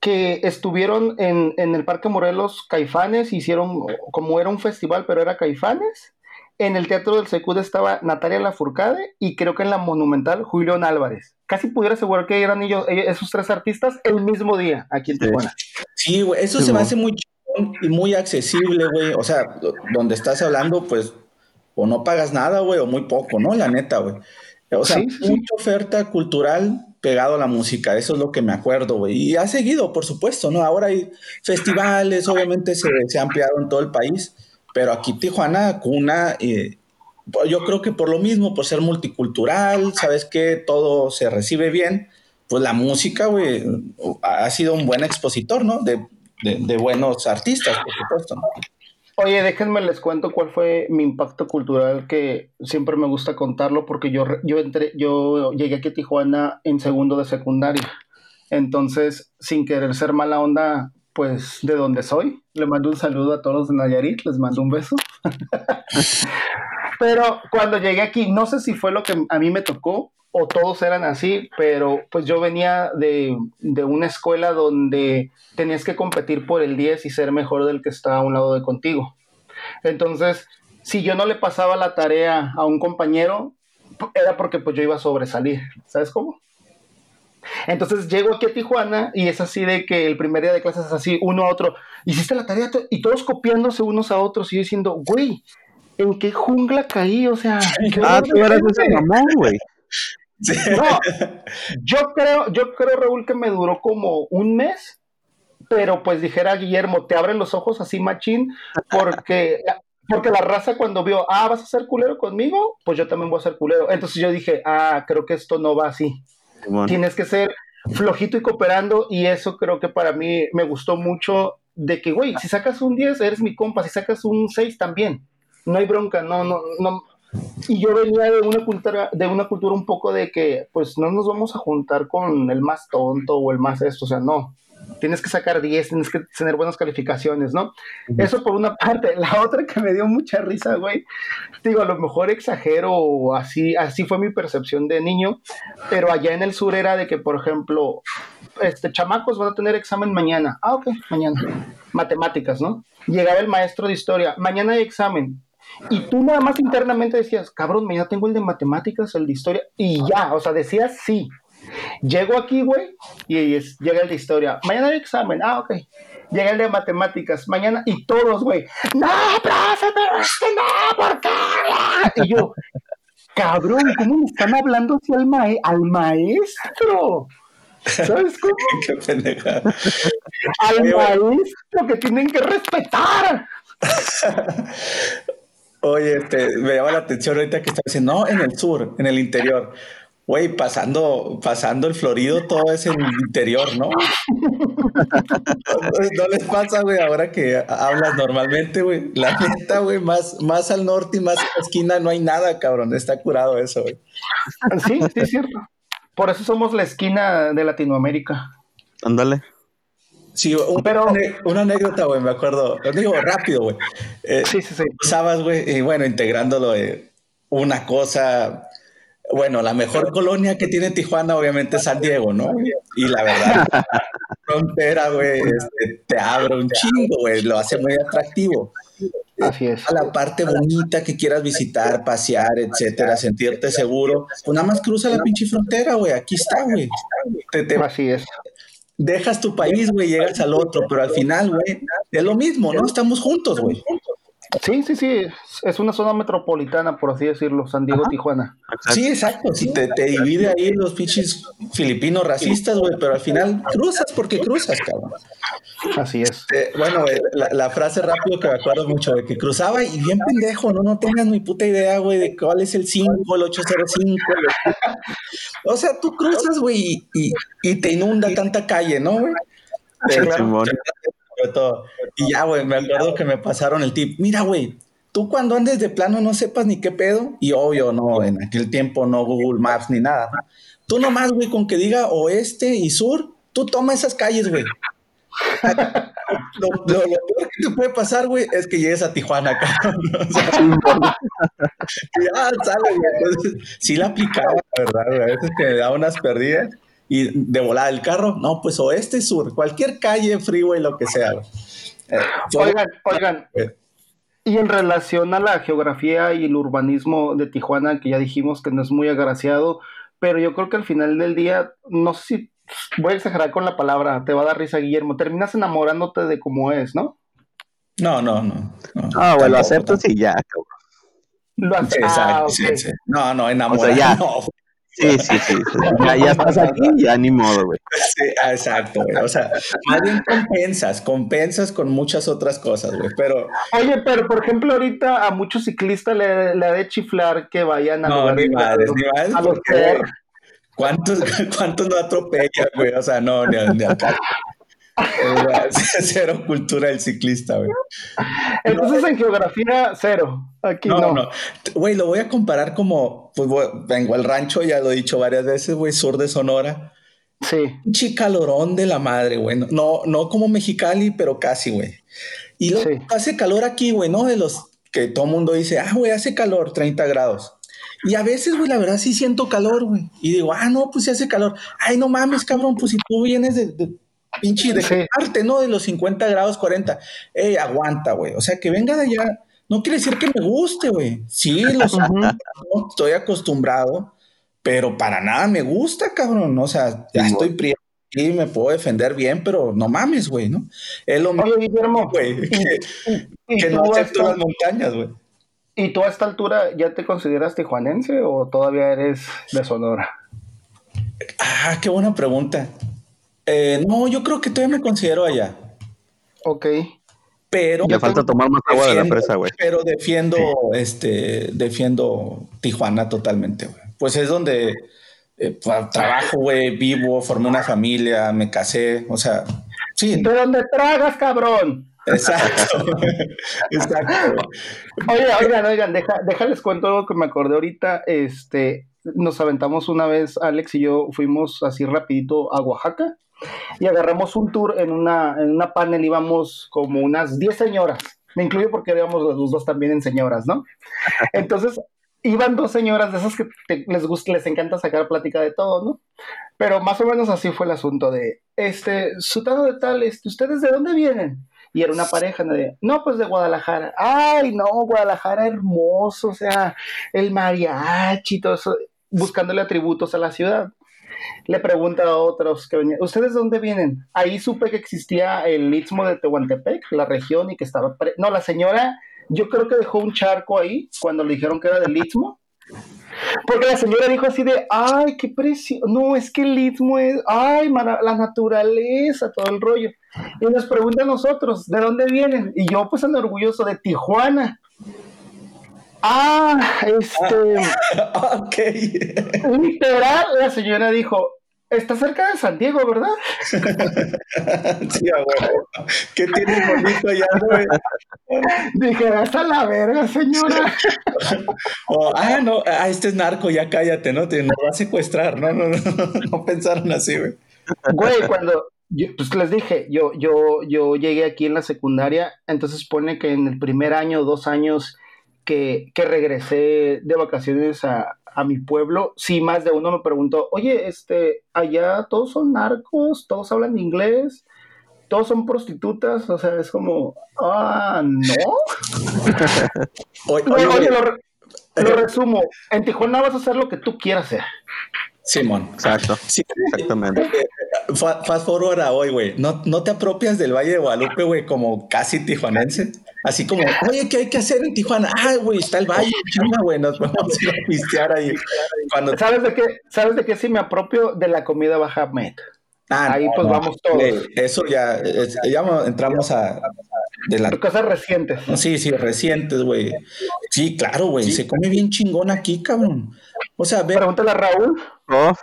que estuvieron en, el Parque Morelos Caifanes, hicieron como era un festival, pero era Caifanes. En el Teatro del Secud estaba Natalia Lafourcade y creo que en la Monumental Julián Álvarez. Casi pudiera asegurar que eran ellos, esos tres artistas el mismo día aquí en Tijuana. Sí, güey, eso se me hace muy chingón y muy accesible, güey. O sea, donde estás hablando, pues, o no pagas nada, güey, o muy poco, ¿no? La neta, güey. O sea, mucha oferta cultural pegado a la música, eso es lo que me acuerdo, güey. Y ha seguido, por supuesto, ¿no? Ahora hay festivales, obviamente se, se ha ampliado en todo el país, pero aquí Tijuana, cuna, eh, yo creo que por lo mismo, por ser multicultural, sabes que todo se recibe bien, pues la música, güey, ha sido un buen expositor, ¿no? De, de, de buenos artistas, por supuesto, ¿no? Oye, déjenme les cuento cuál fue mi impacto cultural que siempre me gusta contarlo porque yo, yo, entré, yo llegué aquí a Tijuana en segundo de secundaria. Entonces, sin querer ser mala onda, pues de donde soy, le mando un saludo a todos de Nayarit, les mando un beso. Pero cuando llegué aquí, no sé si fue lo que a mí me tocó o todos eran así, pero pues yo venía de, de, una escuela donde tenías que competir por el 10 y ser mejor del que estaba a un lado de contigo. Entonces, si yo no le pasaba la tarea a un compañero, era porque pues yo iba a sobresalir, ¿sabes cómo? Entonces llego aquí a Tijuana y es así de que el primer día de clases es así, uno a otro, hiciste la tarea y todos copiándose unos a otros y yo diciendo, güey, ¿en qué jungla caí? O sea, ah, tú eras ese mamón, güey. No, yo creo, yo creo, Raúl, que me duró como un mes, pero pues dijera Guillermo, te abren los ojos así, machín, porque, porque la raza cuando vio, ah, vas a ser culero conmigo, pues yo también voy a ser culero. Entonces yo dije, ah, creo que esto no va así. Tienes que ser flojito y cooperando, y eso creo que para mí me gustó mucho de que, güey, si sacas un 10, eres mi compa, si sacas un 6 también. No hay bronca, no, no, no, y yo venía de una cultura, de una cultura un poco de que, pues, no nos vamos a juntar con el más tonto o el más esto, o sea, no. Tienes que sacar 10, tienes que tener buenas calificaciones, ¿no? Eso por una parte. La otra que me dio mucha risa, güey. Digo, a lo mejor exagero o así, así fue mi percepción de niño, pero allá en el sur era de que, por ejemplo, este, chamacos van a tener examen mañana. Ah, ok, mañana. Matemáticas, ¿no? Llegaba el maestro de historia. Mañana hay examen y tú nada más internamente decías, cabrón, mañana tengo el de matemáticas, el de historia, y ya, o sea, decías sí. Llego aquí, güey, y es, llega el de historia. Mañana hay examen. Ah, ok. Llega el de matemáticas. Mañana, y todos, güey. No, profe, pero no, ¿por qué? Y yo, cabrón, ¿cómo me están hablando así al, mae al maestro? ¿Sabes cómo? Qué. Al maestro que tienen que respetar. Oye, este, me llama la atención ahorita que está diciendo, no, en el sur, en el interior. Güey, pasando, pasando el Florido, todo es en el interior, ¿no? no, les pasa, güey, ahora que hablas normalmente, güey. La neta, güey, más, más al norte y más a la esquina no hay nada, cabrón. Está curado eso, güey. Sí, sí, es cierto. Por eso somos la esquina de Latinoamérica. Ándale. Sí, un, pero una anécdota, güey, me acuerdo. Lo digo rápido, güey. Eh, sí, sí, sí. Usabas, güey, y bueno, integrándolo, eh, una cosa. Bueno, la mejor colonia que tiene Tijuana, obviamente, es San Diego, ¿no? Y la verdad, la frontera, güey, este, te abre un chingo, güey, lo hace muy atractivo. Así es. A la parte bonita que quieras visitar, pasear, etcétera, sentirte seguro, pues nada más cruza la pinche frontera, güey. Aquí está, güey. Así es dejas tu país, güey, llegas al otro, pero al final, güey, es lo mismo, ¿no? Estamos juntos, güey. Sí, sí, sí, es una zona metropolitana, por así decirlo, San Diego, Tijuana. Sí, exacto, si te, te, divide ahí los pinches filipinos racistas, güey, pero al final cruzas porque cruzas, cabrón. Así es. Eh, bueno, la, la, frase rápido que me acuerdo mucho, de que cruzaba y bien pendejo, ¿no? No tengas ni puta idea, güey, de cuál es el 5, el 805. o sea, tú cruzas, güey, y, y, te inunda tanta calle, ¿no, güey? Sí, todo. Y ya, güey, me acuerdo que me pasaron el tip. Mira, güey, tú cuando andes de plano no sepas ni qué pedo, y obvio, no, en aquel tiempo no Google Maps ni nada. Tú nomás, güey, con que diga oeste y sur, tú toma esas calles, güey. lo, peor que te puede pasar, güey, es que llegues a Tijuana, cabrón. ya sale, güey. sí la aplicaba, la verdad, güey. A veces que me da unas perdidas y de volar el carro, no, pues oeste, sur, cualquier calle, freeway, lo que sea. Eh, oigan, oigan. Y en relación a la geografía y el urbanismo de Tijuana, que ya dijimos que no es muy agraciado, pero yo creo que al final del día, no sé si voy a exagerar con la palabra, te va a dar risa, Guillermo, terminas enamorándote de cómo es, ¿no? No, no, no. ah, bueno, lo acepto y ya, cabrón. Lo acepto. Ah, sí, sí, No, no, enamorado. ya. No. Sí, sí, sí. Ya, ya estás aquí, ya ni modo, güey. Sí, exacto, güey. O sea, más bien compensas, compensas con muchas otras cosas, güey. Pero. Oye, pero por ejemplo, ahorita a muchos ciclistas le, le ha de chiflar que vayan a no, ni madres, ni madres, a los ¿Cuántos, ¿Cuántos no atropellan, güey? O sea, no, ni, ni acá. Cero cultura del ciclista, güey. Entonces en geografía, cero. Aquí no. No, Güey, lo voy a comparar como, pues vengo al rancho, ya lo he dicho varias veces, güey, sur de Sonora. Sí. Un chicalorón de la madre, güey. No, no como Mexicali, pero casi, güey. Y lo hace calor aquí, güey, ¿no? De los que todo mundo dice, ah, güey, hace calor, 30 grados. Y a veces, güey, la verdad sí siento calor, güey. Y digo, ah, no, pues sí hace calor. Ay, no mames, cabrón, pues si tú vienes de pinche de parte, ¿no? De los 50 grados, 40. Ey, aguanta, güey. O sea, que venga de allá, no quiere decir que me guste, güey. Sí, los estoy acostumbrado, pero para nada me gusta, cabrón. O sea, ya estoy prieto y me puedo defender bien, pero no mames, güey, ¿no? Es lo mismo, güey, que, no acepto las montañas, güey. ¿Y tú a esta altura ya te consideras tijuanense o todavía eres de Sonora? Ah, qué buena pregunta. Eh, no, yo creo que todavía me considero allá. Ok. Pero. Ya falta tomar más agua de la presa, güey. Pero defiendo, este, defiendo Tijuana totalmente, güey. Pues es donde eh, trabajo, güey, vivo, formé una familia, me casé, o sea, sí. ¿De dónde tragas, cabrón? Exacto. Exacto. Oye, oigan, oigan, deja, déjales cuento algo que me acordé ahorita. Este, nos aventamos una vez, Alex y yo fuimos así rapidito a Oaxaca y agarramos un tour en una, en una panel, íbamos como unas 10 señoras, me incluyo porque íbamos los dos también en señoras, ¿no? Entonces, iban dos señoras de esas que les gusta, les encanta sacar plática de todo, ¿no? Pero más o menos así fue el asunto de, este, sutano de tal, este, ¿ustedes de dónde vienen? Y era una pareja de, no, pues de Guadalajara. Ay, no, Guadalajara hermoso, o sea, el mariachi, todo eso, buscándole atributos a la ciudad. Le pregunta a otros que venían, ¿ustedes dónde vienen? Ahí supe que existía el istmo de Tehuantepec, la región, y que estaba... No, la señora, yo creo que dejó un charco ahí cuando le dijeron que era del istmo. Porque la señora dijo así de, ay, qué precio, no, es que el istmo es, ay, la naturaleza, todo el rollo. Y nos pregunta a nosotros, ¿de dónde vienen? Y yo pues orgulloso de Tijuana. Ah, este. ok. Literal, la señora dijo: Está cerca de San Diego, ¿verdad? sí, abuelo. ¿Qué tiene bonito ya, güey? Dije, hasta la verga, señora. Oh, ah, no, ah, este es narco, ya cállate, ¿no? Te nos va a secuestrar, no, no, no, no pensaron así, güey. Güey, cuando, pues les dije, yo, yo, yo llegué aquí en la secundaria, entonces pone que en el primer año, dos años que, que regresé de vacaciones a, a, mi pueblo, sí, más de uno me preguntó, oye, este, allá todos son narcos, todos hablan inglés, todos son prostitutas, o sea, es como, ah, no. oye, lo, lo, resumo, en Tijuana vas a hacer lo que tú quieras hacer. Simón. Exacto. Sí, exactamente. Fast forward a hoy, güey. ¿No, ¿No te apropias del Valle de Guadalupe, güey, como casi tijuanense? Así como, oye, ¿qué hay que hacer en Tijuana? Ah, güey, está el Valle, chamba, güey, nos ir a pistear ahí. Cuando... ¿Sabes de qué? ¿Sabes de qué sí me apropio? De la comida baja med. Ah, ahí pues vamos todos. eso ya, ya entramos a... De las cosas recientes. Sí, sí, recientes, güey. Sí, claro, güey, se come bien chingón aquí, cabrón. O sea, ve. Pregúntale a Raúl. No,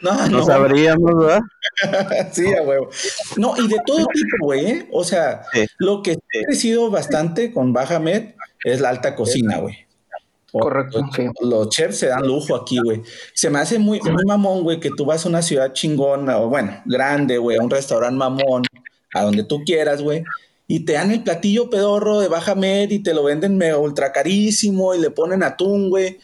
no, no sabríamos, ¿verdad? sí, a huevo. No, y de todo tipo, güey. ¿eh? O sea, lo que ha crecido bastante con Baja Med es la alta cocina, güey. Correcto. Los, chefs se dan lujo aquí, güey. Se me hace muy, muy mamón, güey, que tú vas a una ciudad chingona, o bueno, grande, güey, a un restaurante mamón, a donde tú quieras, güey, y te dan el platillo pedorro de baja med y te lo venden ultra carísimo y le ponen atún, güey.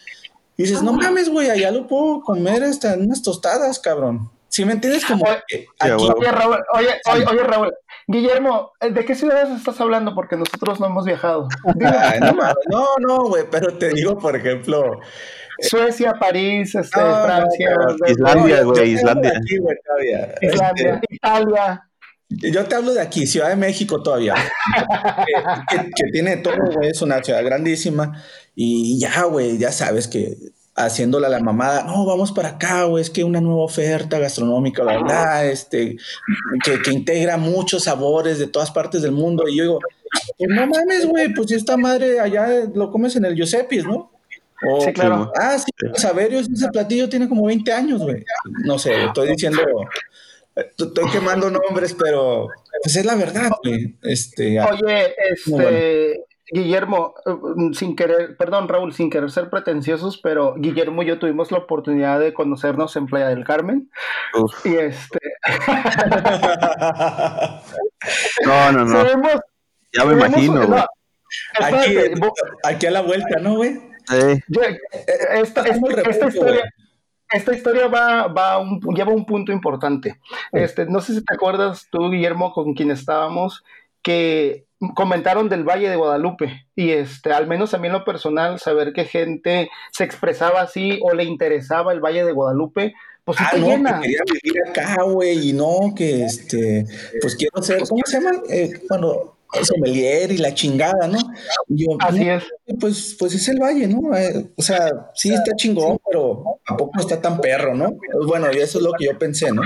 Y dices, no mames, güey, allá lo puedo comer hasta en unas tostadas, cabrón. ¿Sí me entiendes? Como aquí, oye, Raúl, oye, oye, Raúl, Guillermo, ¿de qué ciudades estás hablando? Porque nosotros no hemos viajado. no, no, güey, pero te digo, por ejemplo, Suecia, París, este, Francia, Islandia, güey, Islandia. Islandia, este, Italia. Yo te hablo de aquí, Ciudad de México todavía, que, tiene todo, güey, es una ciudad grandísima y ya, güey, ya sabes que haciéndola la mamada, no, vamos para acá, güey, es que una nueva oferta gastronómica, la verdad, este, que, que, integra muchos sabores de todas partes del mundo. Y yo digo, pues no mames, güey, pues esta madre allá lo comes en el Giuseppe's, ¿no? sí, claro. Ah, sí, Saverios, ese platillo tiene como 20 años, güey. No sé, estoy diciendo Estoy quemando nombres, pero pues es la verdad, güey. Este, Oye, este, Guillermo, mm, sin querer, perdón, Raúl, sin querer ser pretenciosos, pero Guillermo y yo tuvimos la oportunidad de conocernos en Playa del Carmen. Y este. no, no, no. ya me imagino, güey. aquí, aquí, a la vuelta, ¿no, güey? Sí. Eh, esta, esta historia, esta historia va, va un, lleva un punto importante. Este, no sé si te acuerdas tú, Guillermo, con quien estábamos, que comentaron del Valle de Guadalupe y este, al menos a mí en lo personal, saber que gente se expresaba así o le interesaba el Valle de Guadalupe, pues ah, no, llena. Que quería vivir acá, güey, y no, que este, pues quiero ser, ¿cómo se llama? Eh, bueno, sommelier y la chingada, ¿no? Así es. Pues, pues es el valle, ¿no? Eh, o sea, sí está chingón, pero tampoco está tan perro, ¿no? Pues bueno, y eso es lo que yo pensé, ¿no?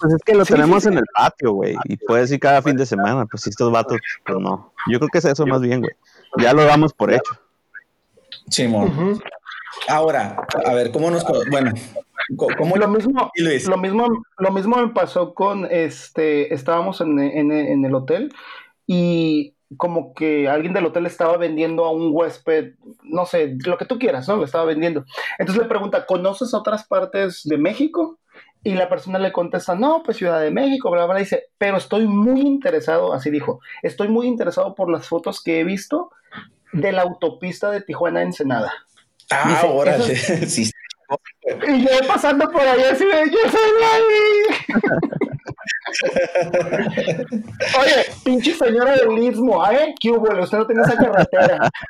Pues es que lo tenemos en el patio, güey, y puedes ir cada fin de semana, pues estos vatos, pues no. Yo creo que es eso más bien, güey. Ya lo damos por hecho. Simón. Ahora, a ver, ¿cómo nos... Bueno, ¿cómo lo mismo, lo mismo, lo mismo me pasó con este, estábamos en, en el hotel y como que alguien del hotel estaba vendiendo a un huésped, no sé, lo que tú quieras, ¿no? Lo estaba vendiendo. Entonces le pregunta, ¿conoces otras partes de México? Y la persona le contesta, no, pues Ciudad de México, bla, bla, dice, pero estoy muy interesado, así dijo, estoy muy interesado por las fotos que he visto de la autopista de Tijuana a Ensenada. Ah, órale, sí. Y yo pasando por ahí así de, yo soy Oye, pinche señora del Istmo, ¿eh? ¿Qué hubo? Usted no tiene esa carretera.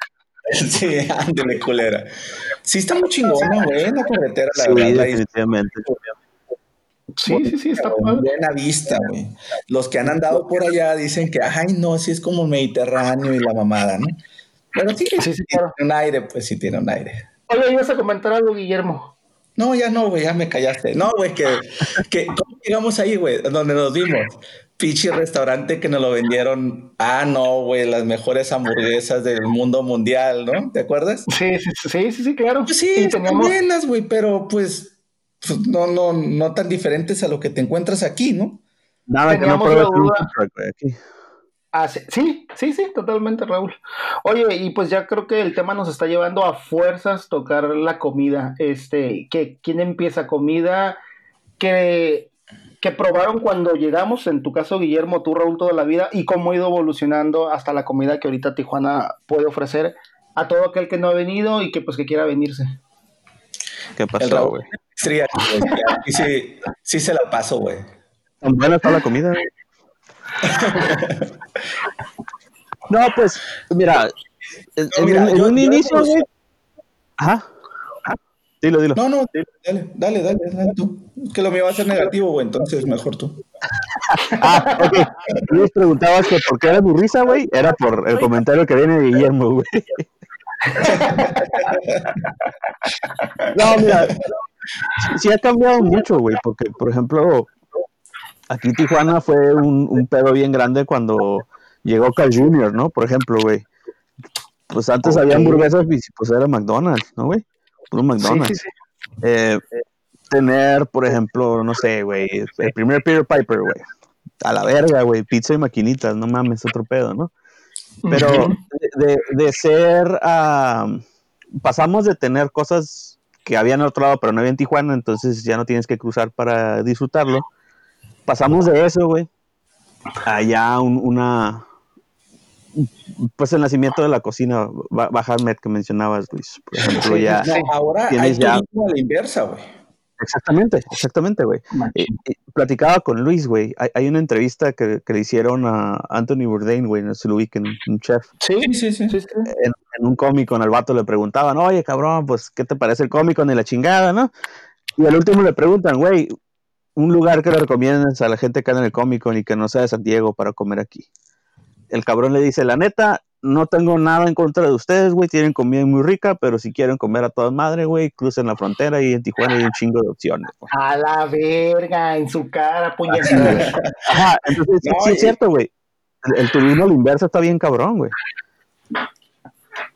Sí, ándale, culera. Sí está muy chingona, güey, la carretera, la sí, verdad. definitivamente. Sí, sí, sí, está padre. Buena vista, güey. Los que han andado por allá dicen que, ay, no, sí es como Mediterráneo y la mamada, ¿no? Pero sí, sí, sí, tiene un aire, pues sí tiene un aire. Oye, ¿ibas a comentar algo, Guillermo? No, ya no, güey, ya me callaste. No, güey, que, que ¿cómo llegamos ahí, güey? Donde nos vimos. Pichi restaurante que nos lo vendieron. Ah, no, güey, las mejores hamburguesas del mundo mundial, ¿no? ¿Te acuerdas? Sí, sí, sí, sí, sí claro. Pues sí, teníamos... buenas, güey, pero pues, pues, no, no, no tan diferentes a lo que te encuentras aquí, ¿no? Nada, que no puedo aquí. Ah, sí, sí, sí, totalmente, Raúl. Oye, y pues ya creo que el tema nos está llevando a fuerzas tocar la comida. Este, que quién empieza comida, que, que probaron cuando llegamos, en tu caso, Guillermo, tú, Raúl, toda la vida, y cómo ha ido evolucionando hasta la comida que ahorita Tijuana puede ofrecer a todo aquel que no ha venido y que pues que quiera venirse. ¿Qué pasó, güey? Sí, sí, sí se la paso, güey. ¿Tan buena está la comida? no, pues, mira, en, un inicio, Ajá. Dilo, dilo. No, no, dale, dale, dale, dale tú. Es que lo mío va a ser negativo, güey, entonces mejor tú. ah, ok. Les preguntabas que por qué era mi risa, güey. Era por el comentario que viene de Guillermo, güey. no, mira, sí ha cambiado mucho, güey, porque, por ejemplo, aquí Tijuana fue un, un pedo bien grande cuando llegó Carl Jr., ¿no? Por ejemplo, güey. Pues antes había hamburguesas, pues era McDonald's, ¿no, güey? Puro McDonald's. Eh, tener, por ejemplo, no sé, güey, el primer Peter Piper, güey. A la verga, güey, pizza y maquinitas, no mames, otro pedo, ¿no? Pero de, de, ser, pasamos de tener cosas que había en otro lado, pero no había en Tijuana, entonces ya no tienes que cruzar para disfrutarlo pasamos de eso, güey, allá una, pues el nacimiento de la cocina baja Met que mencionabas, Luis. Por ejemplo, ya. ahora hay ya... a la inversa, güey. Exactamente, exactamente, güey. platicaba con Luis, güey. Hay, una entrevista que, le hicieron a Anthony Bourdain, güey, no se lo ubiquen, un chef. Sí, sí, sí. En, un cómico, en el vato le preguntaban, oye, cabrón, pues, ¿qué te parece el cómico? Ni la chingada, ¿no? Y al último le preguntan, güey, un lugar que le recomiendas a la gente que anda en el cómico y que no sea de San Diego para comer aquí. El cabrón le dice, la neta, no tengo nada en contra de ustedes, güey, tienen comida muy rica, pero si quieren comer a toda madre, güey, crucen la frontera y en Tijuana hay un chingo de opciones. A la verga, en su cara, Ajá, entonces sí, es cierto, güey. El, el turismo al inverso está bien cabrón, güey.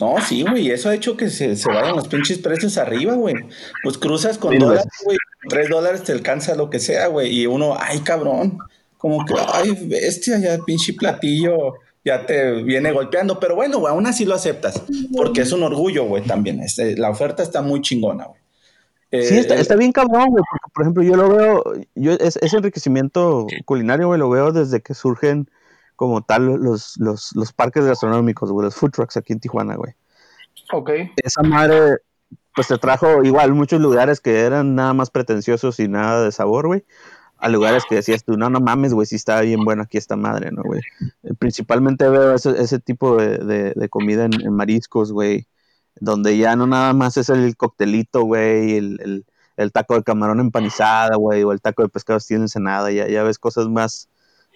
No, sí, güey, eso ha hecho que se, se vayan los pinches precios arriba, güey. Pues cruzas con dólares, güey, tres dólares te alcanza lo que sea, güey, y uno, ay, cabrón, como que, ay, bestia, ya pinche platillo ya te viene golpeando, pero bueno, güey, aún así lo aceptas, porque es un orgullo, güey, también. Este, la oferta está muy chingona, güey. sí, está, está, bien cabrón, güey, porque, por ejemplo, yo lo veo, yo, ese enriquecimiento culinario, güey, lo veo desde que surgen como tal los, los, los parques gastronómicos, güey, los food trucks aquí en Tijuana, güey. Ok. Esa madre, pues te trajo igual muchos lugares que eran nada más pretenciosos y nada de sabor, güey. A lugares que decías tú, no, no mames, güey, si está bien bueno aquí esta madre, ¿no, güey? Eh, principalmente veo ese, ese tipo de, de, comida en, mariscos, güey, donde ya no nada más es el coctelito, güey, el, el, el, taco de camarón empanizada, güey, o el taco de pescado sin ensenada, ya, ya ves cosas más,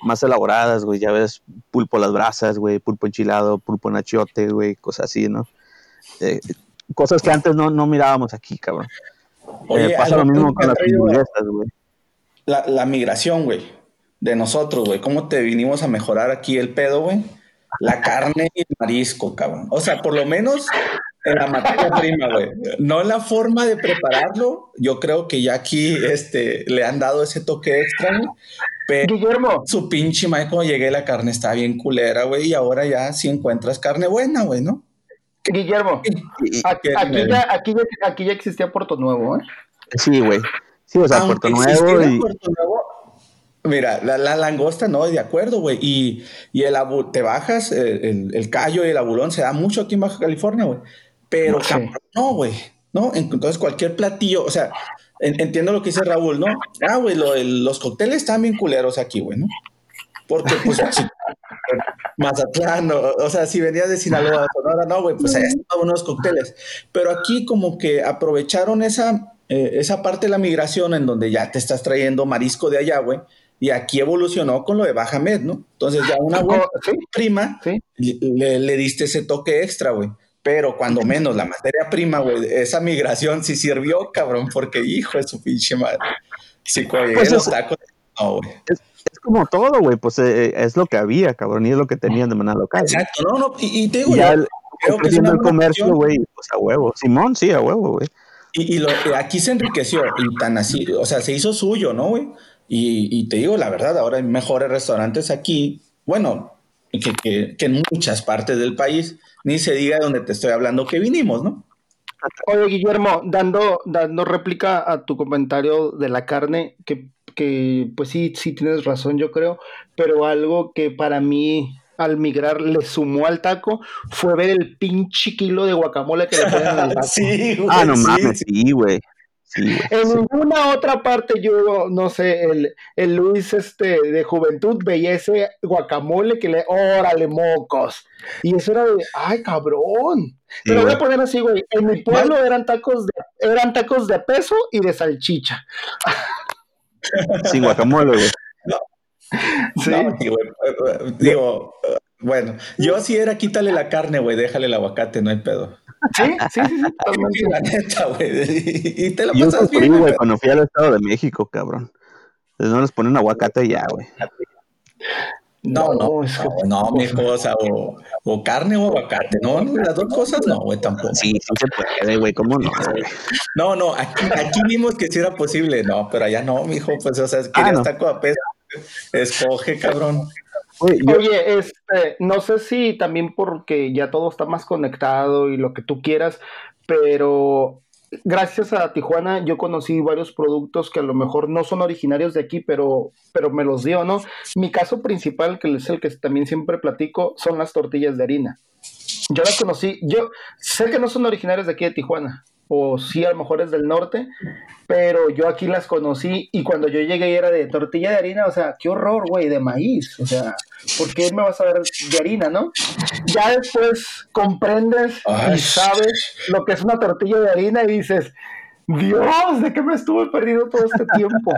más elaboradas, güey. Ya ves pulpo a las brasas, güey, pulpo enchilado, pulpo nachiote, güey, cosas así, ¿no? Eh, cosas que antes no, no mirábamos aquí, cabrón. Oye, eh, pasa lo mismo con las hamburguesas, güey. La, la migración, güey, de nosotros, güey. ¿Cómo te vinimos a mejorar aquí el pedo, güey? La carne y el marisco, cabrón. O sea, por lo menos en la materia prima, güey. No en la forma de prepararlo. Yo creo que ya aquí este, le han dado ese toque extra, Guillermo. Su pinche madre, cuando llegué la carne estaba bien culera, güey, y ahora ya sí encuentras carne buena, güey, ¿no? Guillermo, aquí, ya, aquí, ya, aquí, ya, existía Puerto Nuevo, ¿eh? Sí, güey. Sí, o sea, Puerto Nuevo y... Puerto Nuevo, mira, la, la, langosta no, de acuerdo, güey. Y, y el te bajas, el, el, callo y el abulón se da mucho aquí en Baja California, güey. Pero no, güey. ¿No? Entonces cualquier platillo, o sea, entiendo lo que dice Raúl, ¿no? Ah, güey, los cócteles están bien culeros aquí, güey, ¿no? Porque, pues, Mazatlán, o, o, sea, si venías de Sinaloa, Sonora, no, güey, pues allá estaban unos cócteles. Pero aquí como que aprovecharon esa, eh, esa parte de la migración en donde ya te estás trayendo marisco de allá, güey. Y aquí evolucionó con lo de Bajamed, ¿no? Entonces ya una buena Sí, prima sí. le, le diste ese toque extra, güey. Pero cuando menos la materia prima, güey, esa migración sí sirvió, cabrón, porque hijo de su pinche madre. Sí, güey, Pues los es- tacos. No, güey. Es, es como todo, güey, pues eh, es lo que había, cabrón, y es lo que tenían de manera local. Exacto, no, no, y, y te digo, Y ya el, creo que es creciendo una el comercio, güey, pues a huevo. Simón, sí, a huevo, güey. Y, y lo, y aquí se enriqueció y tan así, o sea, se hizo suyo, ¿no, güey? Y, y te digo la verdad, ahora hay mejores restaurantes aquí, bueno, que, que, que en muchas partes del país, ni se diga donde te estoy hablando que vinimos, ¿no? Oye, Guillermo, dando, dando réplica a tu comentario de la carne, que, que pues sí, sí tienes razón, yo creo, pero algo que para mí al migrar le sumó al taco fue ver el pinche kilo de guacamole que le ponen al taco. sí, güey. Ah, no sí, mames, sí. sí, güey. Sí. En sí. ninguna otra parte yo, no sé, el, el Luis este de juventud veía ese guacamole que le, órale, mocos. Y eso era de, ay, cabrón. Te lo voy a poner así, güey. En mi pueblo eran tacos de, eran tacos de peso y de salchicha. Sin guacamole, güey. Sí. No, sí, güey, eh, eh, digo, eh, bueno, yo sí era quítale la carne, güey, déjale el aguacate, no hay pedo. Sí, sí, sí, sí, totalmente. La neta, güey, y, y te la Yo pasas bien, güey, güey. cuando fui al Estado de México, cabrón. Entonces no les ponen aguacate y ya, güey. No, no, No, no, mijo, o sea, o, o carne o aguacate, no, no, las dos cosas no, güey, tampoco. Sí, sí se puede, güey, ¿cómo no? güey? No, no, aquí, aquí vimos que sí era posible, no, pero allá no, mijo, pues, o sea, querías no. taco a peso, escoge, cabrón. Oye, este, no sé si también porque ya todo está más conectado y lo que tú quieras, pero gracias a Tijuana yo conocí varios productos que a lo mejor no son originarios de aquí, pero, pero me los dio, ¿no? Mi caso principal, que es el que también siempre platico, son las tortillas de harina. Yo las conocí, yo sé que no son originarias de aquí de Tijuana, o sí a lo mejor es del norte, pero yo aquí las conocí y cuando yo llegué era de tortilla de harina, o sea, qué horror, güey, de maíz, o sea, ¿por qué me vas a ver de harina, no? Ya después comprendes Ay. y sabes lo que es una tortilla de harina y dices, Dios, ¿de qué me estuve perdiendo todo este tiempo?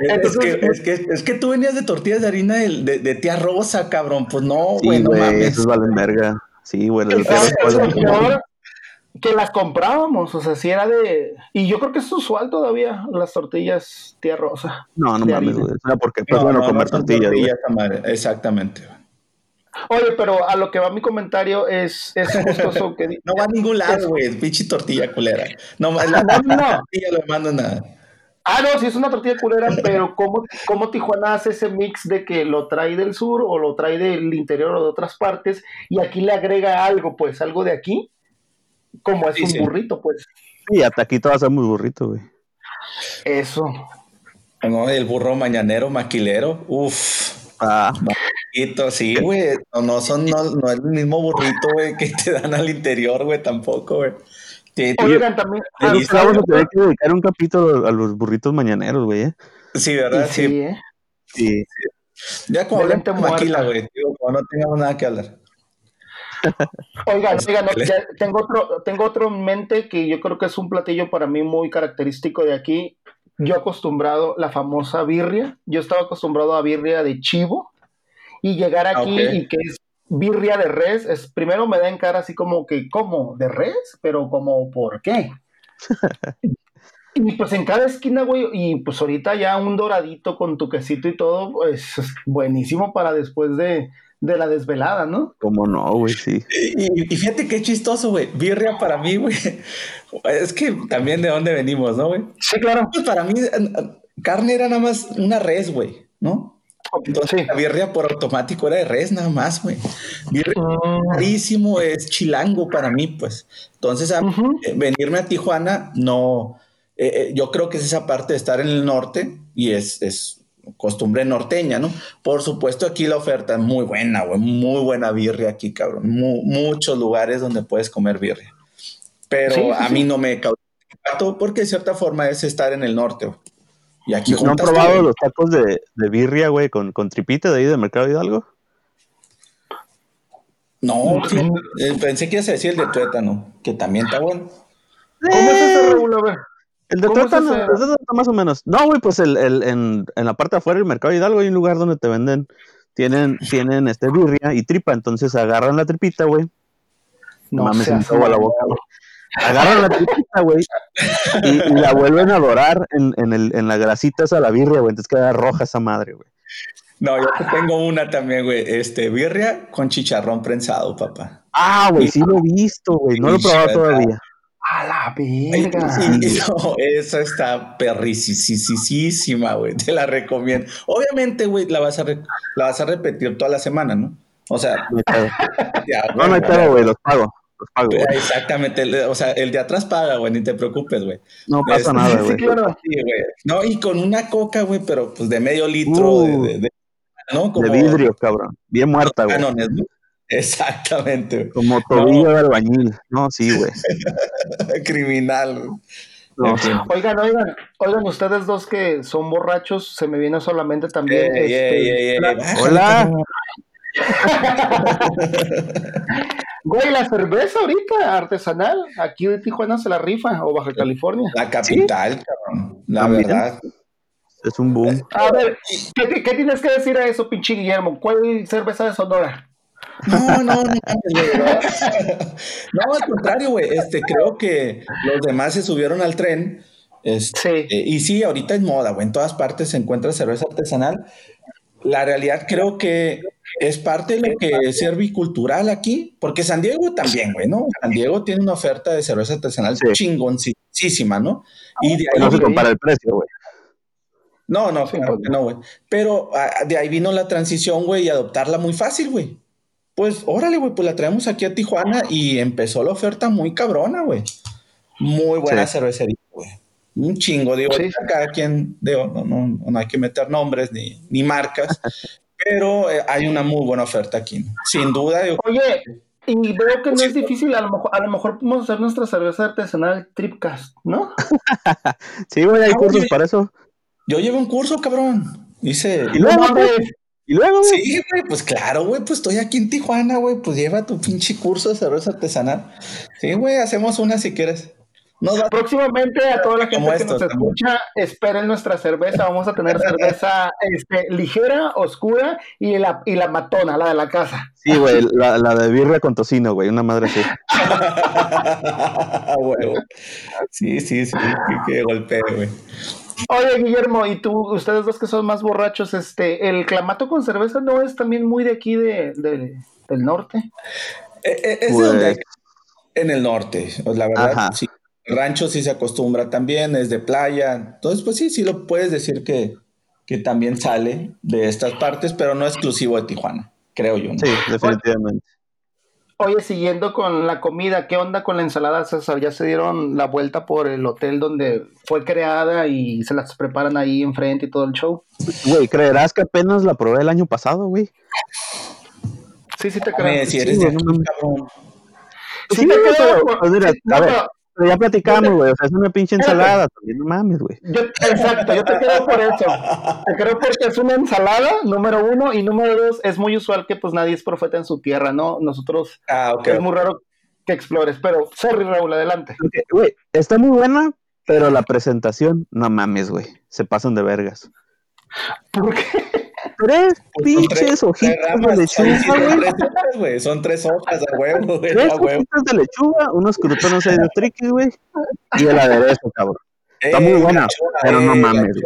Es, que, es, que, es que tú venías de tortillas de harina de, de- de tía Rosa, cabrón, pues no, sí, güey, no güey, mames. esos valen verga. Sí, güey, el Es es peor que las comprábamos, o sea, si era de... Y yo creo que es usual todavía las tortillas tía rosa. No, no mames, una porque pues No, bueno no, comer no tortillas, Exactamente. Oye, pero a lo que va mi comentario es, es justo eso que... No va a ningún lado, güey, pinche tortilla culera. No, la, No, no, tortilla lo mando nada. Ah, no, sí es una tortilla culera, pero ¿cómo, ¿cómo Tijuana hace ese mix de que lo trae del sur o lo trae del interior o de otras partes y aquí le agrega algo, pues, algo de aquí? Como es Sí, un sí. burrito, pues. Y hasta aquí todo va a muy burrito, güey. Eso. No, el burro mañanero, maquilero, uff. Ah, Burrito, sí, güey. No, no son, no, no es el mismo burrito, güey, que te dan al interior, güey, tampoco, güey. Sí, Oigan, también... Ah, vamos a tener que dedicar un capítulo a los burritos mañaneros, güey. ¿eh? sí, ¿verdad? Sí. sí, ¿eh? Sí. Ya como de maquila, güey. Digo, como no tengamos nada que hablar. Oigan, oigan, ya tengo otro, tengo otro en mente que yo creo que es un platillo para mí muy característico de aquí. Yo acostumbrado la famosa birria, yo estaba acostumbrado a birria de chivo y llegar aquí Ah, ok. y que es birria de res, es primero me da en cara así como que ¿cómo? ¿De res? Pero como ¿por qué? Y pues en cada esquina, güey, y pues ahorita ya un doradito con tu quesito y todo, pues es buenísimo para después de, de la desvelada, ¿no? ¿Cómo no, güey? Sí. Y, y fíjate qué chistoso, güey. Birria para mí, güey. Es que también de dónde venimos, ¿no, güey? Sí, claro. Pues para mí, carne era nada más una res, güey, ¿no? Entonces Sí. la birria por automático era de res nada más, güey. Birria Mm, carísimo, es chilango para mí, pues. Entonces, a- eh, venirme a Tijuana, no. eh, eh, yo creo que es esa parte de estar en el norte y es, es costumbre norteña, ¿no? Por supuesto, aquí la oferta es muy buena, güey. Muy buena birria aquí, cabrón. Mu- muchos lugares donde puedes comer birria. Pero Sí, sí, a sí. mí no me impacto porque de cierta forma es estar en el norte, güey. Y aquí ¿No han probado los tacos de, de birria, güey, con, con tripita de ahí del Mercado Hidalgo? No, sí, eh, pensé que ibas a decir el de tuétano, que también está bueno. ¿Cómo es ese Raúl? A. El de tuétano más o menos. No, güey, pues el, el, en, en la parte de afuera del mercado de Hidalgo hay un lugar donde te venden, tienen, tienen este birria y tripa, entonces agarran la tripita, güey. No mames, se agua la boca, güey. Agarran la tripita, güey, y, y la vuelven a dorar en, en, el, en la grasita esa de la birria, güey. Entonces queda roja esa madre, güey. No, yo te tengo una también, güey. Este, birria con chicharrón prensado, papá. Ah, güey, sí lo he visto, güey. No lo he probado todavía. A la verga. sí, no, esa está perricisísima, güey. Te la recomiendo. Obviamente, güey, la vas a la vas a repetir toda la semana, ¿no? O sea, No ya, No, no hay pedo, güey, los pago. Los pago. Exactamente, o sea, el de atrás paga, güey, ni te preocupes, güey. No pasa Este, nada, Sí, güey. claro. Sí, güey. No, y con una coca, güey, pero pues de medio litro Uh, de, de- de- ¿no? De vidrio, cabrón. Bien muerta, güey. Exactamente. Como tobillo de albañil. No, sí, güey. criminal. güey. No. Oigan, oigan, oigan, ustedes dos que son borrachos, se me viene solamente también. Este, Hola. Güey, la cerveza ahorita artesanal, aquí de Tijuana se la rifa, o Baja California. La capital, cabrón. La También. verdad. Es un boom. A ver, ¿qué, qué tienes que decir a eso, pinche Guillermo? ¿Cuál cerveza de Sonora? No, no, no, no. No, al contrario, güey. Este, creo que los demás se subieron al tren. Este, Sí. eh, y sí, ahorita es moda, güey. En todas partes se encuentra cerveza artesanal. La realidad creo que es parte de lo que es ser bicultural aquí, porque San Diego también, güey, ¿no? San Diego tiene una oferta de cerveza artesanal Sí. chingoncísima, ¿no? Y de ahí No se compara el precio, güey. no, no, Sí, claro que no, güey. Pero ah, de ahí vino la transición, güey, y adoptarla muy fácil, güey. Pues órale, güey, pues la traemos aquí a Tijuana y empezó la oferta muy cabrona, güey. Muy buena Sí. cervecería, güey. Un chingo, digo, Sí. cada quien, digo, no, no, no hay que meter nombres ni, ni marcas, pero eh, hay una muy buena oferta aquí, ¿no? Sin duda, digo, Oye, y veo que no es difícil, a lo mejor, a lo mejor podemos hacer nuestra cerveza artesanal Tripcast, ¿no? Sí, güey, hay Ah, cursos oye. para eso. yo llevo un curso, cabrón. Hice. Y luego, güey. Y luego, güey. Sí, güey, pues claro, güey, pues estoy aquí en Tijuana, güey, pues lleva tu pinche curso de cerveza artesanal. Sí, güey, hacemos una si quieres. Nos va- Próximamente a toda la gente que nos también. escucha, esperen nuestra cerveza. Vamos a tener cerveza este, ligera, oscura y la, y la matona, la de la casa. Sí, güey, la, la de birria con tocino, güey, una madre así. Huevo. Sí, sí, sí, que, que golpee, güey. Oye, Guillermo, y tú, ustedes dos que son más borrachos, este, el clamato con cerveza no es también muy de aquí de, de- del norte. Eh, eh, Es de Pues- donde hay- en el norte, pues, la verdad, Ajá. sí. El rancho sí se acostumbra también, es de playa. Entonces, pues sí, sí lo puedes decir que, que también sale de estas partes, pero no exclusivo de Tijuana, creo yo. ¿no? Sí, definitivamente. Oye, siguiendo con la comida, ¿qué onda con la ensalada César? ¿Ya se dieron la vuelta por el hotel donde fue creada y se las preparan ahí enfrente y todo el show? Güey, ¿creerás que apenas la probé el año pasado, güey? Sí, sí te creo. si eres Sí, de no cabrón. Sí Sí, te creo, pero, pues, mira, a ver, pero- ya platicamos, güey, o sea, es una pinche ensalada, también no mames, güey. Yo, exacto, yo te creo por eso. Te creo porque es una ensalada, número uno, y número dos, es muy usual que pues nadie es profeta en su tierra, ¿no? Nosotros Ah, ok. es muy raro que explores, pero sorry Raúl, adelante. Güey, está muy buena, pero la presentación, no mames, güey, se pasan de vergas. ¿Por qué? Tres Pues pinches tres hojitas de lechuga, son güey. tres hojas, güey. Son tres hojas a huevo, güey. Tres hojitas de lechuga, unos crutones ahí de triqui, güey. Y el aderezo, cabrón. Está muy Eh, buena, pero no eh, mames,